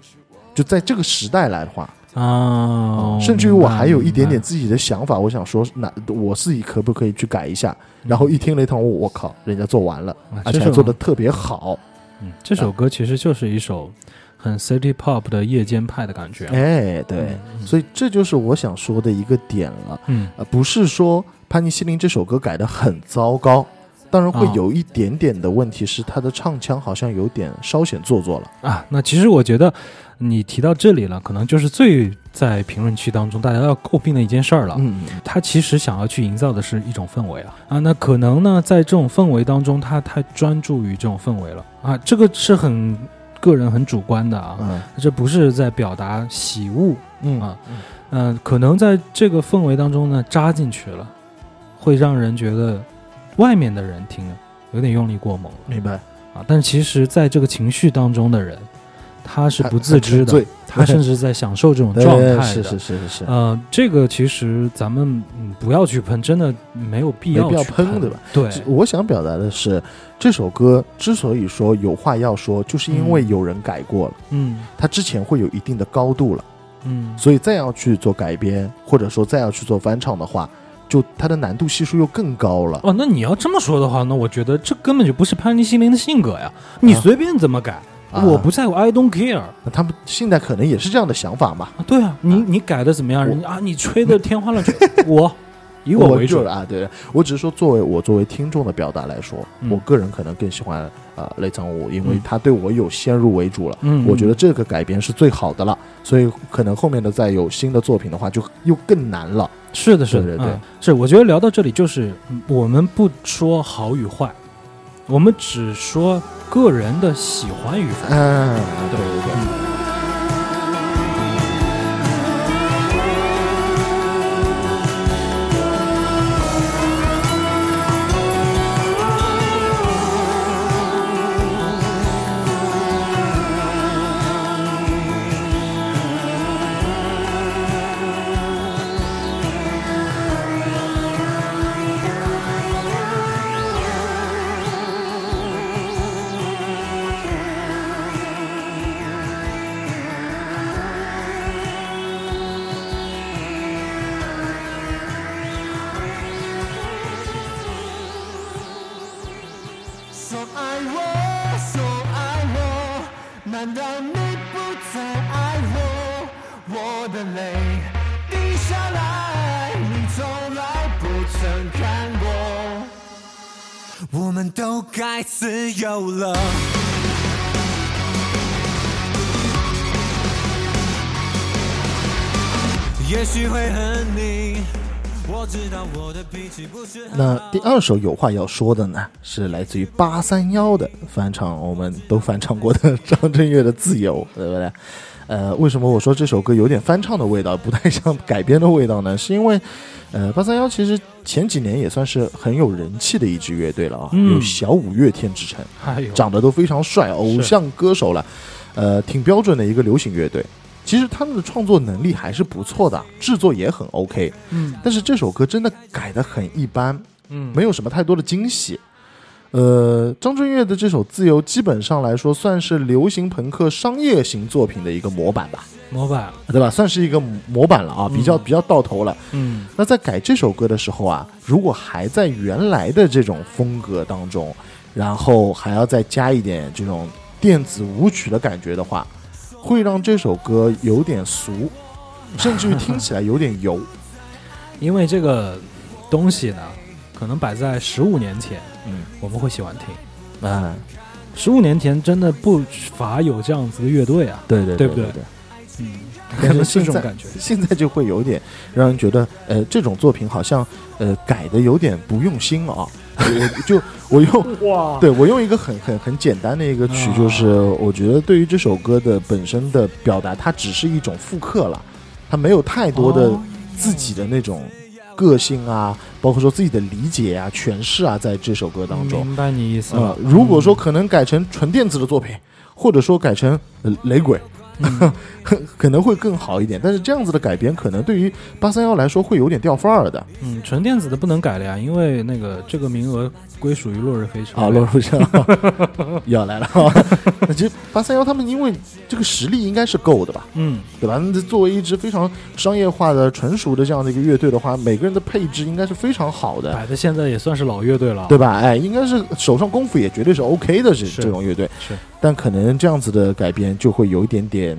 就在这个时代来的话，啊，甚至于我还有一点点自己的想法，我想说，那我自己可不可以去改一下？然后一听雷同，我靠，人家做完了，而且做的特别好。嗯，这首歌其实就是一首很 city pop 的夜间派的感觉。哎，对，嗯所以这就是我想说的一个点了。嗯呃，不是说潘尼西林这首歌改的很糟糕，当然会哦有一点点的问题是他的唱腔好像有点稍显做作了。啊，那其实我觉得你提到这里了，可能就是最在评论区当中大家要诟病的一件事儿了。嗯，他其实想要去营造的是一种氛围啊。啊，那可能呢，在这种氛围当中，他太专注于这种氛围了。啊，这个是很个人很主观的啊，嗯。这不是在表达喜恶，嗯啊。嗯、可能在这个氛围当中呢扎进去了，会让人觉得外面的人听了有点用力过猛了。明白。啊，但其实在这个情绪当中的人，他是不自知的，对，他甚至在享受这种状态的。是是是是。是，呃，这个其实咱们嗯不要去喷，真的没有必要去喷对吧？对，我想表达的是，这首歌之所以说有话要说，就是因为嗯。有人改过了，嗯。他之前会有一定的高度了，嗯，所以再要去做改编，或者说再要去做翻唱的话，就它的难度系数又更高了。哦，那你要这么说的话，那我觉得这根本就不是潘尼西林的性格呀，你啊随便怎么改，啊我不在乎，I don't care。那他们现在可能也是这样的想法嘛？啊，对啊，你你改的怎么样？人家啊，你吹的天花乱坠，我以我为主就啊，对，我只是说作为我作为听众的表达来说，嗯我个人可能更喜欢呃雷藏武，因为嗯他对我有先入为主了。嗯，我觉得这个改编是最好的了，所以可能后面的再有新的作品的话，就又更难了。是的，是的，对对对嗯是。我觉得聊到这里，就是嗯我们不说好与坏，我们只说个人的喜欢与否。嗯，对对对。说二首有话要说的呢，是来自于八三幺的翻唱，我们都翻唱过的张震岳的《自由》，对不对？呃，为什么我说这首歌有点翻唱的味道，不太像改编的味道呢？是因为，呃，八三幺其实前几年也算是很有人气的一支乐队了啊，嗯有小五月天之称，长得都非常帅，偶像歌手了，呃，挺标准的一个流行乐队。其实他们的创作能力还是不错的，制作也很 OK，嗯但是这首歌真的改的很一般，嗯没有什么太多的惊喜。呃，张震岳的这首《自由》基本上来说算是流行朋克商业型作品的一个模板吧，模板，对吧？算是一个模板了啊，比较嗯比较到头了。嗯那在改这首歌的时候啊，如果还在原来的这种风格当中，然后还要再加一点这种电子舞曲的感觉的话，会让这首歌有点俗，甚至于听起来有点油。因为这个东西呢，可能摆在十五年前，嗯，我们会喜欢听。啊，十五年前真的不乏有这样子的乐队啊，对对对不对。嗯，这种感觉。现在就会有点让人觉得，呃，这种作品好像呃改的有点不用心了啊。我 就我用 哇，对我用一个很很很简单的一个曲，啊就是我觉得对于这首歌的本身的表达，它只是一种复刻了，它没有太多的哦自己的那种个性啊，包括说自己的理解啊、诠释啊，在这首歌当中。明白你意思啊、了。如果说可能改成纯电子的作品，或者说改成、呃、雷鬼，可能会更好一点。但是这样子的改编，可能对于八三幺来说会有点掉范儿的嗯，纯电子的不能改了呀，因为那个这个名额归属于落日飞车啊。落日飞车 又要来了 其实八三幺他们因为这个实力应该是够的吧，嗯，对吧？那作为一支非常商业化的、纯熟的这样的一个乐队的话，每个人的配置应该是非常好的。摆的现在也算是老乐队了，对吧？哎，应该是手上功夫也绝对是 OK 的，这是这种乐队。是但可能这样子的改编就会有一点点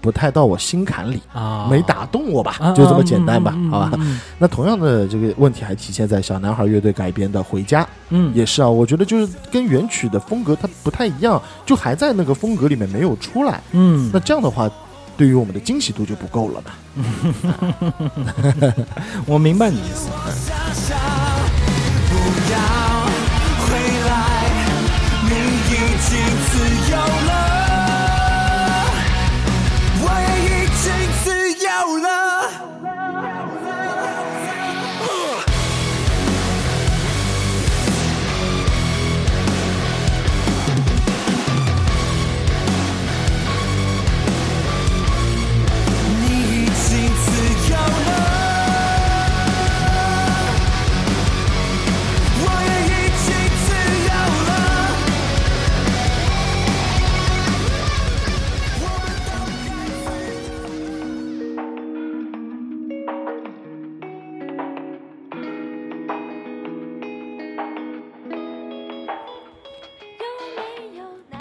不太到我心坎里，啊，没打动我吧，啊就这么简单吧，好吧。嗯那同样的这个问题还体现在小男孩乐队改编的《回家》嗯，也是啊，我觉得就是跟原曲的风格它不太一样，就还在那个风格里面没有出来。嗯那，这样的话，对于我们的惊喜度就不够了吧。我明白你意思。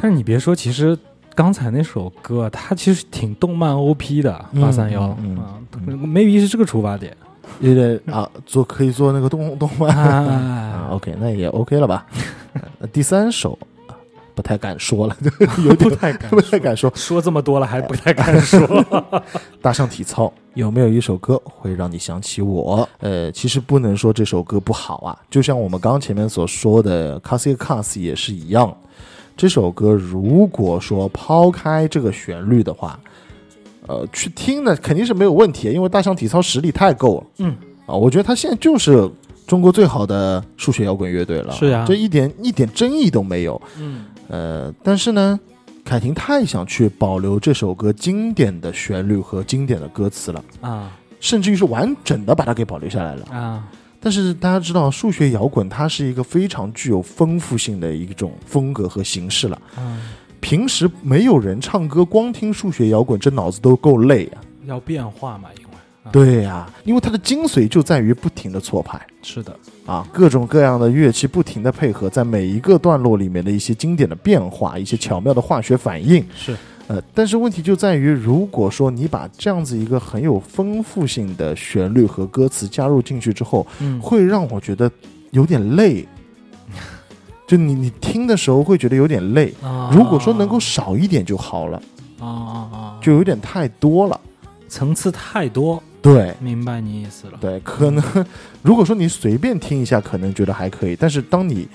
但是你别说，其实刚才那首歌，它其实挺动漫 OP 的，嗯八三幺嗯啊，maybe 是这个出发点有点啊，做可以做那个动动漫啊 啊，，OK，那也 OK 了吧？那第三首啊不太敢说了，有点不太敢不太敢说。说这么多了，还不太敢说。大象体操有没有一首歌会让你想起我？呃，其实不能说这首歌不好啊，就像我们刚前面所说的《c a s i c a s 也是一样。这首歌如果说抛开这个旋律的话，呃，去听呢肯定是没有问题，因为大象体操实力太够了。嗯，啊，我觉得他现在就是中国最好的数学摇滚乐队了。是呀这一点一点争议都没有。嗯呃，但是呢，凯婷太想去保留这首歌经典的旋律和经典的歌词了，啊甚至于是完整的把它给保留下来了。啊，但是大家知道，数学摇滚它是一个非常具有丰富性的一种风格和形式了。嗯，平时没有人唱歌，光听数学摇滚，这脑子都够累啊。要变化嘛，因为啊对呀、因为它的精髓就在于不停的错拍。是的，啊，各种各样的乐器不停的配合，在每一个段落里面的一些经典的变化，一些巧妙的化学反应，是呃，但是问题就在于，如果说你把这样子一个很有丰富性的旋律和歌词加入进去之后，嗯会让我觉得有点累。就你你听的时候会觉得有点累，啊如果说能够少一点就好了，啊啊啊，就有点太多了。层次太多，对明白你意思了。对，可能 如果说你随便听一下，可能觉得还可以，但是当你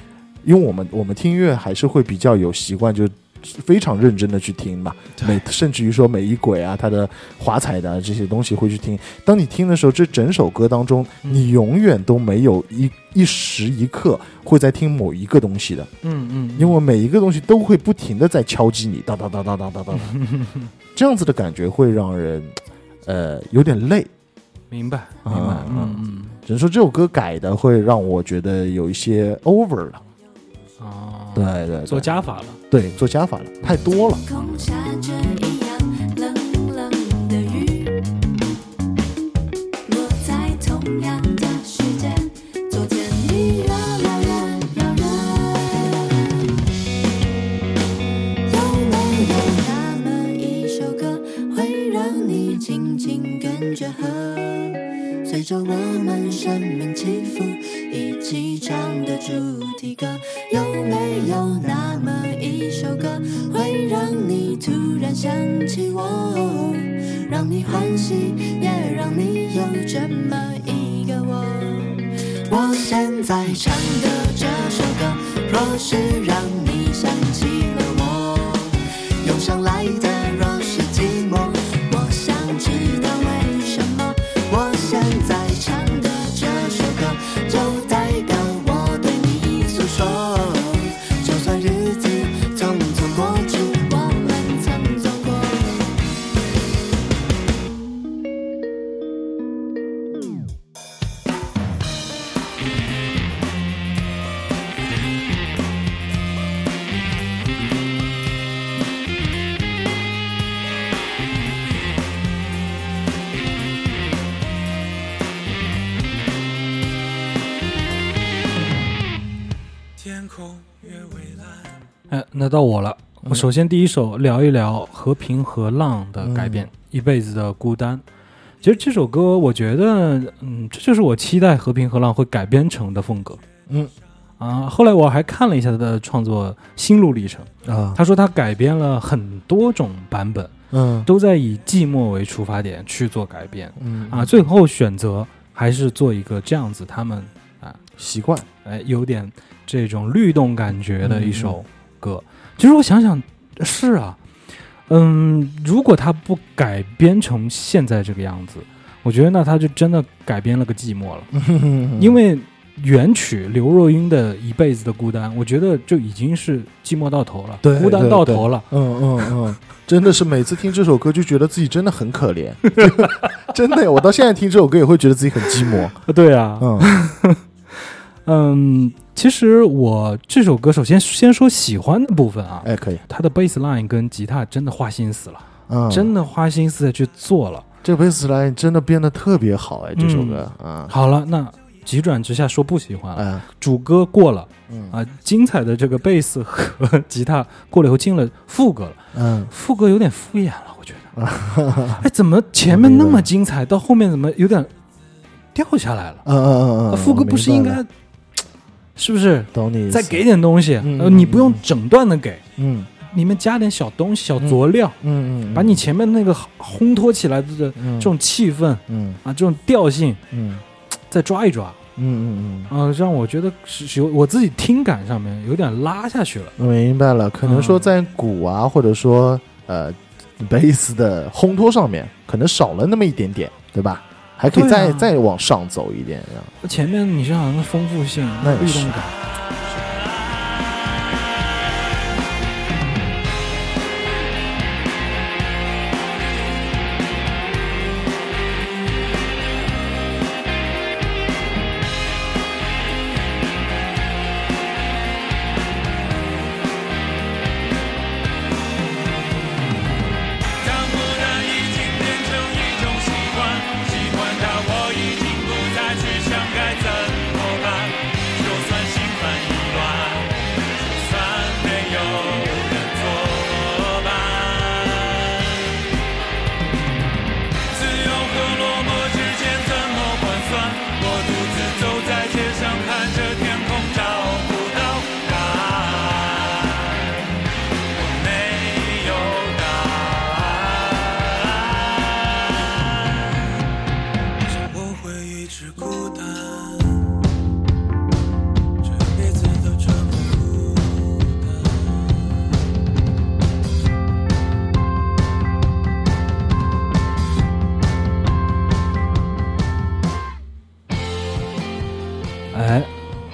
因为我们我们听音乐还是会比较有习惯，就非常认真的去听嘛，每甚至于说每一轨啊，它的华彩的这些东西会去听。当你听的时候，这整首歌当中，嗯。你永远都没有一一时一刻会在听某一个东西的，嗯嗯，因为每一个东西都会不停的在敲击你，当当当当当当当，这样子的感觉会让人呃有点累。明白明白啊，嗯嗯。只能说这首歌改的会让我觉得有一些 over 了，啊，对对对，做加法了。对做加法了，太多了。有没有那么首歌，会让你，突然想起我，让你欢喜，也让你有这么一个我？我现在唱的这首歌，若是让你想起那到我了。嗯我首先第一首聊一聊和平和浪的改编，嗯一辈子的孤单》。其实这首歌，我觉得，嗯，这就是我期待和平和浪会改编成的风格。嗯啊，后来我还看了一下他的创作心路历程，啊，他说他改编了很多种版本，嗯都在以寂寞为出发点去做改编嗯啊，最后选择还是做一个这样子，他们啊习惯，哎有点这种律动感觉的一嗯首歌。其实我想想，是啊，嗯，如果他不改编成现在这个样子，我觉得那他就真的改编了个寂寞了，因为。原曲刘若英的一辈子的孤单，我觉得就已经是寂寞到头了，对孤单到头了。嗯嗯嗯，真的是每次听这首歌就觉得自己真的很可怜，真的，我到现在听这首歌也会觉得自己很寂寞。对啊，嗯嗯，其实我这首歌首先先说喜欢的部分啊，哎，可以，他的 bass line 跟吉他真的花心思了，嗯，真的花心思的去做了。这 bass line 真的编得特别好，哎，这首歌啊，好了，那急转直下说不喜欢了，哎，主歌过了嗯。啊，精彩的这个贝斯和吉他过了以后进了副歌了，嗯，副歌有点敷衍了，我觉得。哎，怎么前面那么精彩，到后面怎么有点掉下来了？嗯嗯嗯嗯，副歌不是应该，是不是？懂你再给，点东西？嗯呃，你不用整段的给，嗯。里面加点小东西、小佐料，嗯嗯，把你前面那个烘托起来的这这种气氛嗯。啊，这种调性嗯。再抓一抓。嗯嗯嗯。啊，让我觉得是是有我自己听感上面有点拉下去了。嗯，我明白了，可能说在鼓啊，或者说呃贝斯的烘托上面，可能少了那么一点点，对吧？还可以再再往上走一点，这样。前面你是好像丰富性、那律动感，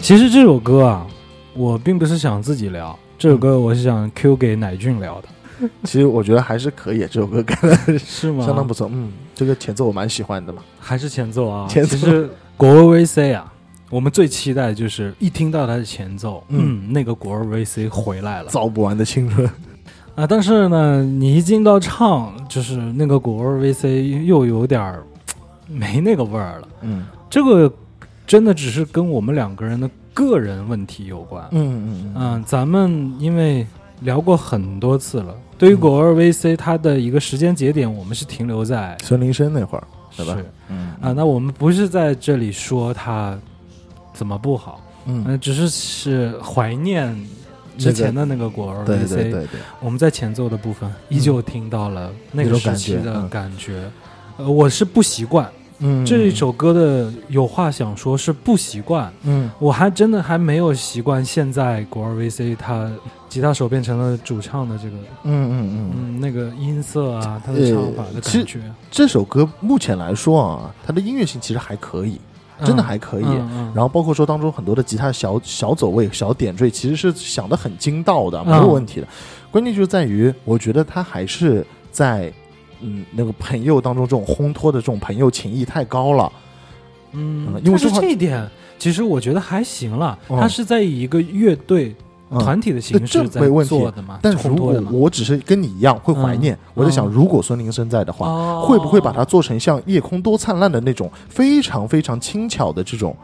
其实这首歌啊，我并不是想自己聊，这首歌我是想 Q 给乃俊聊的，其实我觉得还是可以，这首歌改的 是吗？相当不错。嗯，这个前奏我蛮喜欢的嘛。还是前奏啊？前奏其实果儿 VC 啊，我们最期待就是一听到他的前奏，嗯嗯，那个果儿 VC 回来了造不完的青春，啊。但是呢，你一进到唱，就是那个果儿 VC 又有点儿 没那个味儿了。嗯这个真的只是跟我们两个人的个人问题有关。嗯嗯嗯，咱们因为聊过很多次了，对于果儿 VC 它的一个时间节点，我们是停留在孙林生那会儿，对吧？是。嗯。啊，那我们不是在这里说他怎么不好，嗯，嗯，只是是怀念之前的那个果儿 VC。对对对对，我们在前奏的部分依旧听到了那个感时期的感觉。呃，我是不习惯嗯，这一首歌的有话想说，是不习惯。嗯我还真的还没有习惯现在国儿 VC 他吉他手变成了主唱的这个，嗯嗯嗯，嗯，那个音色啊，他的呃唱法的感觉，这首歌目前来说啊，它的音乐性其实还可以，真的还可以。嗯嗯然后包括说当中很多的吉他小小走位、小点缀，其实是想的很精到的，没嗯有问题的。关键就在于，我觉得他还是在嗯那个朋友当中这种烘托的这种朋友情谊太高了。嗯，因为这话这一点其实我觉得还行了，嗯。他是在以一个乐队嗯。团体的形式在做的嘛，但如果。我只是跟你一样会怀念，嗯我在想，嗯。如果孙林生在的话，哦。会不会把它做成像夜空多灿烂的那种非常非常轻巧的这种，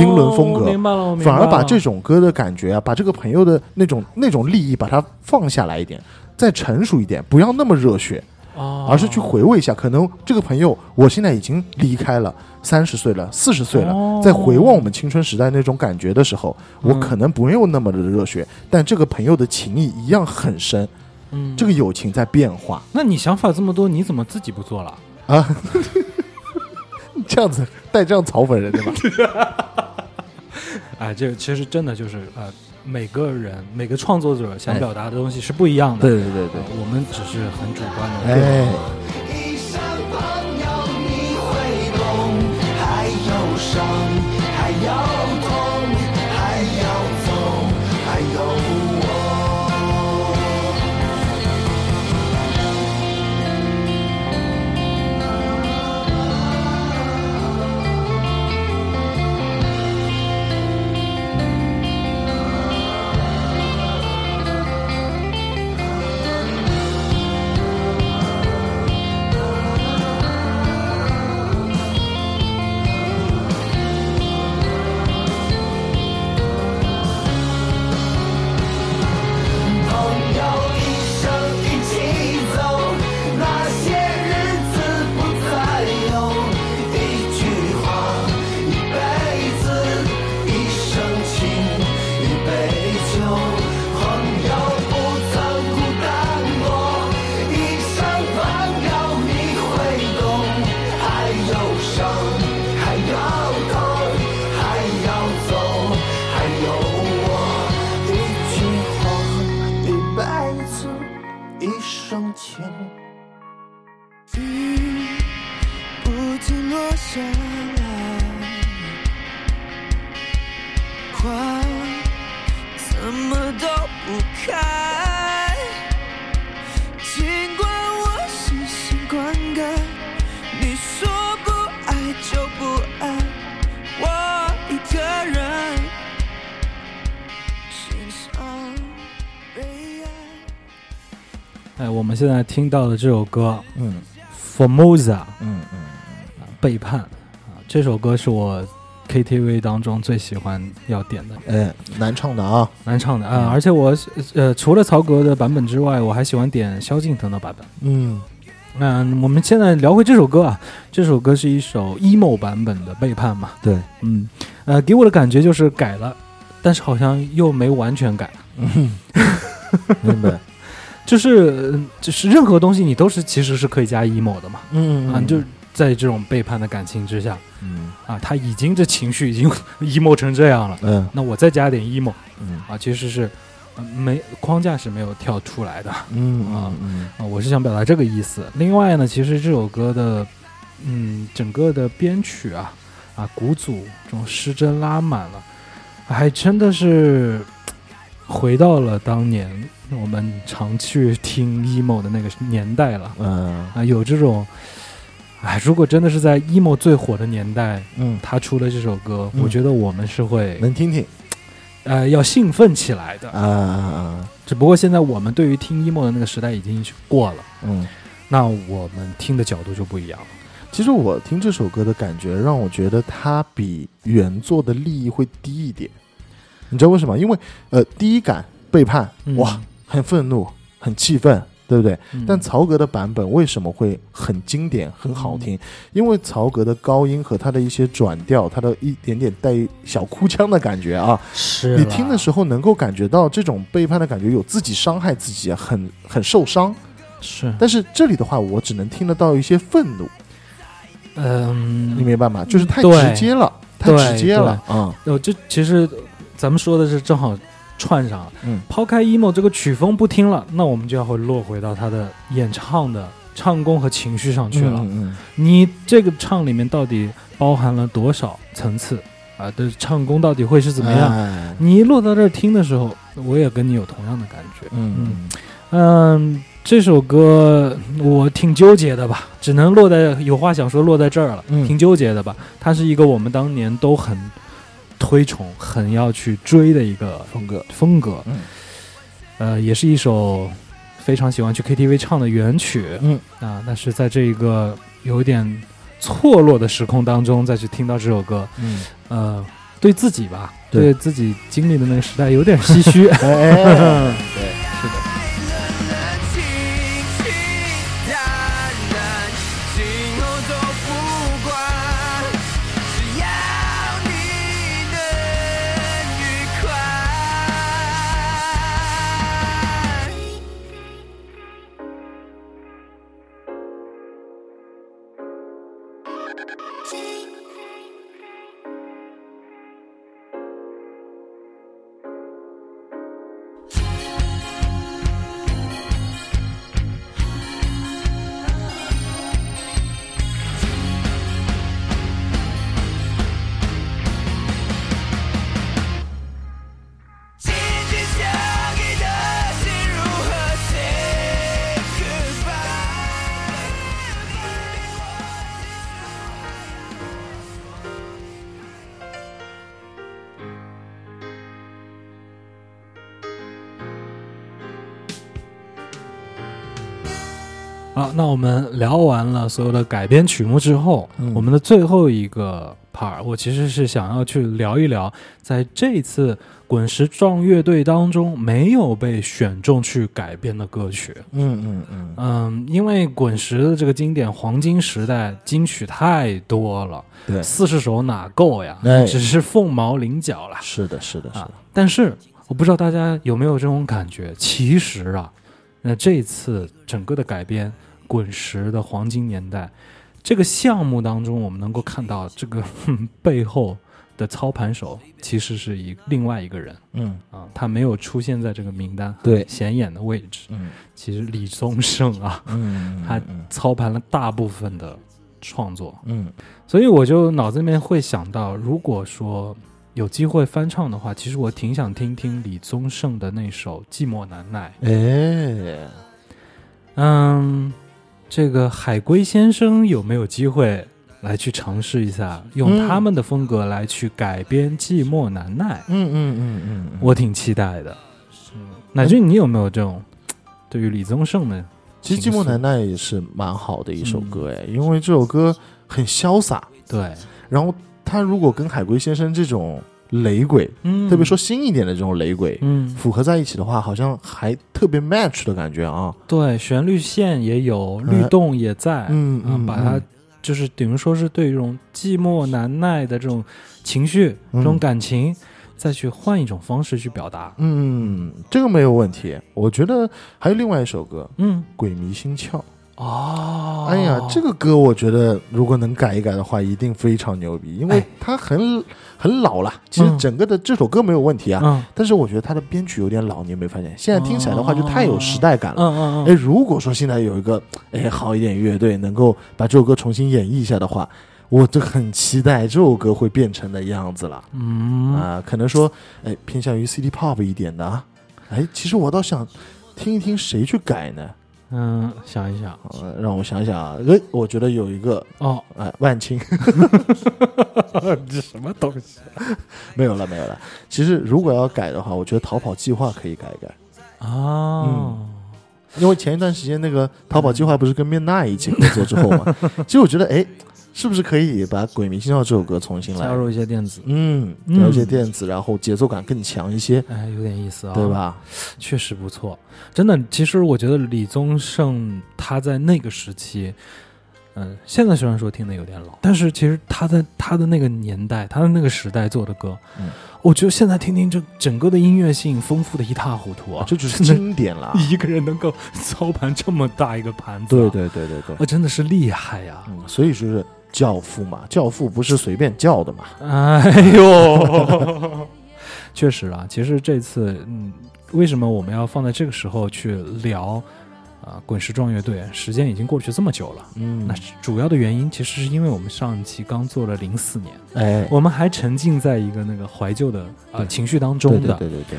英伦风格明白了，我明白了。反而把这种歌的感觉啊，把这个朋友的那种那种利益把它放下来一点，再成熟一点，不要那么热血，哦而是去回味一下，可能这个朋友我现在已经离开了，三十岁了，四十岁了，哦在回望我们青春时代那种感觉的时候，我嗯可能不用那么的热血，但这个朋友的情谊一样很深，嗯这个友情在变化那你想法这么多，你怎么自己不做了？啊。这样子带这样嘲讽人对吧？哎，这个其实真的就是呃，每个人每个创作者想哎表达的东西是不一样的。对对对对呃，我们只是很主观的。哎，现在听到的这首歌嗯《Formosa》嗯嗯，背叛啊，这首歌是我 KTV 当中最喜欢要点的。哎，难唱的啊，难唱的啊，而且我呃除了曹格的版本之外，我还喜欢点萧敬腾的版本。嗯。嗯，我们现在聊回这首歌啊，这首歌是一首 emo 版本的背叛嘛，对，嗯，呃，给我的感觉就是改了，但是好像又没完全改，嗯。明白，就是呃就是任何东西你都是其实是可以加 emo 的嘛，嗯啊，就是在这种背叛的感情之下嗯。啊，他已经这情绪已经 emo 成这样了，嗯。那我再加点 emo 嗯。啊，其实是、呃没框架是没有跳出来的。嗯啊嗯。啊，我是想表达这个意思。另外呢，其实这首歌的，嗯，整个的编曲啊，啊，鼓组这种失真拉满了，还真的是回到了当年我们常去听 emo 的那个年代了嗯啊，有这种，哎，如果真的是在 emo 最火的年代，嗯，他出了这首歌，嗯我觉得我们是会能听听呃要兴奋起来的。啊啊啊只不过现在我们对于听 emo 的那个时代已经过了。嗯。那我们听的角度就不一样了。其实我听这首歌的感觉，让我觉得它比原作的利益会低一点。你知道为什么？因为呃，第一感背叛，嗯哇，很愤怒，很气愤，对不对？嗯但曹格的版本为什么会很经典、很好听？因为曹格的高音和他的一些转调，他的一点点带小哭腔的感觉啊，是你听的时候候能够感觉到这种背叛的感觉，有自己伤害自己啊，很很受伤。是，但是这里的话，我只能听得到一些愤怒，嗯，你明白吗？就是太直接了，太直接了，嗯呃，这其实咱们说的是正好串上了。嗯抛开 emo 这个曲风不听了，那我们就要会落回到他的演唱的唱功和情绪上去了。嗯你这个唱里面到底包含了多少层次啊？的唱功到底会是怎么样？哎你一落到这儿听的时候，我也跟你有同样的感觉。嗯嗯，这首歌我挺纠结的吧，只能落在有话想说落在这儿了，嗯挺纠结的吧。它是一个我们当年都很推崇、很要去追的一个风格，风格。嗯，呃，也是一首非常喜欢去 KTV 唱的原曲。嗯啊，但是在这一个有点错落的时空当中，再去听到这首歌，嗯，呃，对自己吧，对对自己经历的那个时代有点唏嘘。哎，对，是的。好，那我们聊完了所有的改编曲目之后，嗯我们的最后一个 part，我其实是想要去聊一聊，在这次滚石壮乐队当中没有被选中去改编的歌曲。嗯嗯嗯，嗯，因为滚石的这个经典黄金时代金曲太多了，对，四十首哪够呀？哎只是凤毛麟角了。是的，是的，是啊的，。但是我不知道大家有没有这种感觉，其实啊，那这次整个的改编，滚石的黄金年代这个项目当中，我们能够看到这个哼 背后的操盘手其实是一另外一个人嗯啊，他没有出现在这个名单对显眼的位置。嗯其实李宗盛啊，嗯，他嗯操盘了大部分的创作，嗯所以我就脑子里面会想到，如果说有机会翻唱的话，其实我挺想听听李宗盛的那首《寂寞难耐》。哎，嗯，这个海龟先生有没有机会来去尝试一下，用嗯他们的风格来去改编《寂寞难耐》？嗯嗯嗯嗯嗯，我挺期待的。嗯，乃俊，你有没有这种对于李宗盛的？其实《寂寞难耐》也是蛮好的一首歌哎，因为这首歌很潇洒，对，然后他如果跟海龟先生这种雷鬼，嗯特别说新一点的这种雷鬼。嗯，符合在一起的话，好像还特别 match 的感觉啊！对，旋律线也有，嗯律动也在，嗯嗯，啊把它嗯就是等于说是对这种寂寞难耐的这种情绪、这种嗯感情，再去换一种方式去表达。嗯，这个没有问题。我觉得还有另外一首歌嗯，《鬼迷心窍》。哦，哎呀，这个歌我觉得如果能改一改的话，一定非常牛逼，因为哎它很很老了。其实嗯整个的这首歌没有问题啊，嗯但是我觉得它的编曲有点老，你有没有发现？现在听起来的话就太有时代感了。嗯嗯哎，嗯，如果说现在有一个哎好一点乐队能够把这首歌重新演绎一下的话，我就很期待这首歌会变成的样子了。嗯啊、可能说哎偏向于 City Pop 一点的啊。哎，其实我倒想听一听谁去改呢？嗯，想一想呃，让我想想啊，哎，我觉得有一个哦，哎万青 这什么东西没有了没有了。其实如果要改的话，我觉得逃跑计划可以改一改。啊？因为前一段时间那个逃跑计划不是跟面娜一起合作之后嘛，其实我觉得哎，是不是可以把《鬼迷心窍》这首歌重新来加？入一些电子，嗯，嗯加入一些电子，然后节奏感更强一些，哎，有点意思啊，对？吧？确实不错，真的。其实我觉得李宗盛他在那个时期，嗯，现在虽然说听的有点老，但是其实他在他的那个年代，他的那个时代做的歌，嗯我觉得现在听听这整个的音乐性丰富的一塌糊涂啊！这就是经典了。一个人能够操盘这么大一个盘子、对，对对对对，我真的是厉害呀！嗯，所以说是教父嘛，教父不是随便叫的嘛。哎呦，确实啊，其实这次，嗯，为什么我们要放在这个时候去聊啊、滚石壮乐队？时间已经过去这么久了。嗯那主要的原因其实是因为我们上一期刚做了零四年，哎，我们还沉浸在一个那个怀旧的啊、情绪当中的。对对对对，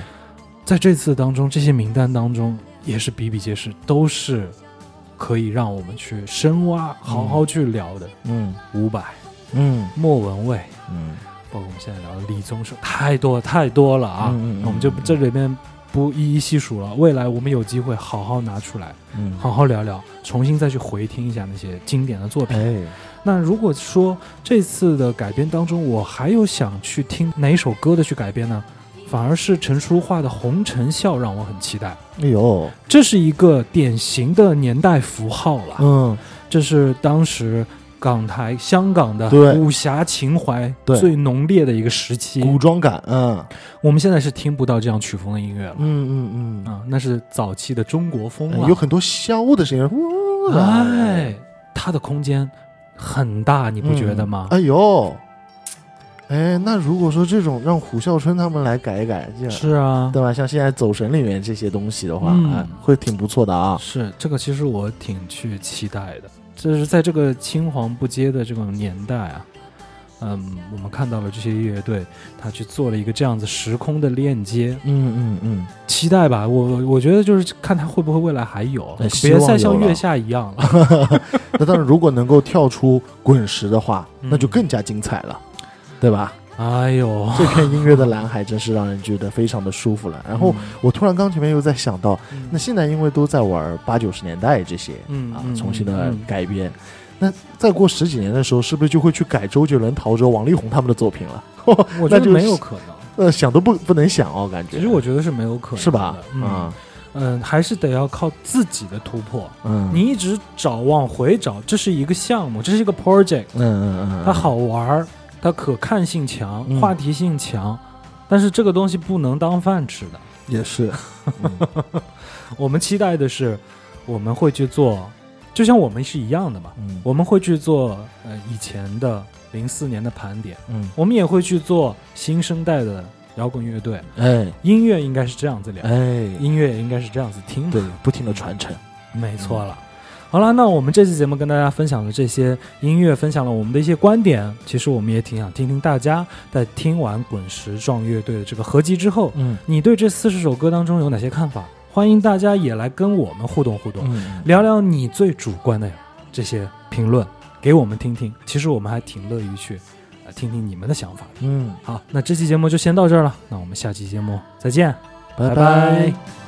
在这次当中，这些名单当中也是比比皆是，都是可以让我们去深挖、好好去聊的。嗯伍佰、嗯莫文蔚、嗯包括我们现在聊的李宗盛，太多太多了啊，嗯嗯嗯我们就这里面不一一细数了。未来我们有机会好好拿出来，嗯，好好聊聊，重新再去回听一下那些经典的作品。哎，那如果说这次的改编当中，我还有想去听哪首歌的去改编呢？反而是陈淑桦的《红尘笑》让我很期待。哎呦，这是一个典型的年代符号了。嗯，这是当时港台、香港的对武侠情怀最浓烈的一个时期。古装感，嗯我们现在是听不到这样曲风的音乐了。嗯嗯嗯，啊，那是早期的中国风有很多箫的声音，哇哎，它的空间很大，你不觉得吗？哎呦，哎，那如果说这种让虎啸春他们来改一改，这样是啊，对吧？像现在走神里面这些东西的话，嗯哎，会挺不错的啊。是这个，其实我挺去期待的。就是在这个青黄不接的这种年代啊，嗯，我们看到了这些乐队，他去做了一个这样子时空的链接，嗯嗯嗯，期待吧。我我觉得就是看他会不会未来还有哎，别再像月下一样了。那当然，如果能够跳出滚石的话，嗯那就更加精彩了，对吧？哎呦，这片音乐的蓝海真是让人觉得非常的舒服了。然后我突然刚前面又在想到，嗯那现在因为都在玩八九十年代这些啊嗯啊，重新的嗯改编，那再过十几年的时候，是不是就会去改周杰伦、陶喆、王力宏他们的作品了？我觉得 那就没有可能。呃，想都不不能想哦，感觉。其实我觉得是没有可能，是吧？嗯啊嗯，还是得要靠自己的突破。嗯，你一直找往回找，这是一个项目，这是一个 project，嗯嗯嗯，它好玩儿，它可看性强，嗯话题性强，但是这个东西不能当饭吃的。也是，我们期待的是，我们会去做，就像我们是一样的嘛，嗯我们会去做呃以前的零四年的盘点，嗯，我们也会去做新生代的摇滚乐队。哎音乐应该是这样子聊，哎，音乐也应该是这样子听的。对，不停的传承。没错了。好了，那我们这期节目跟大家分享了这些音乐，分享了我们的一些观点。其实我们也挺想听听大家在听完滚石壮乐队的这个合集之后，嗯你对这四十首歌当中有哪些看法？欢迎大家也来跟我们互动互动，嗯，聊聊你最主观的这些评论，给我们听听。其实我们还挺乐于去呃听听你们的想法的。嗯，好，那这期节目就先到这儿了，那我们下期节目再见，拜拜拜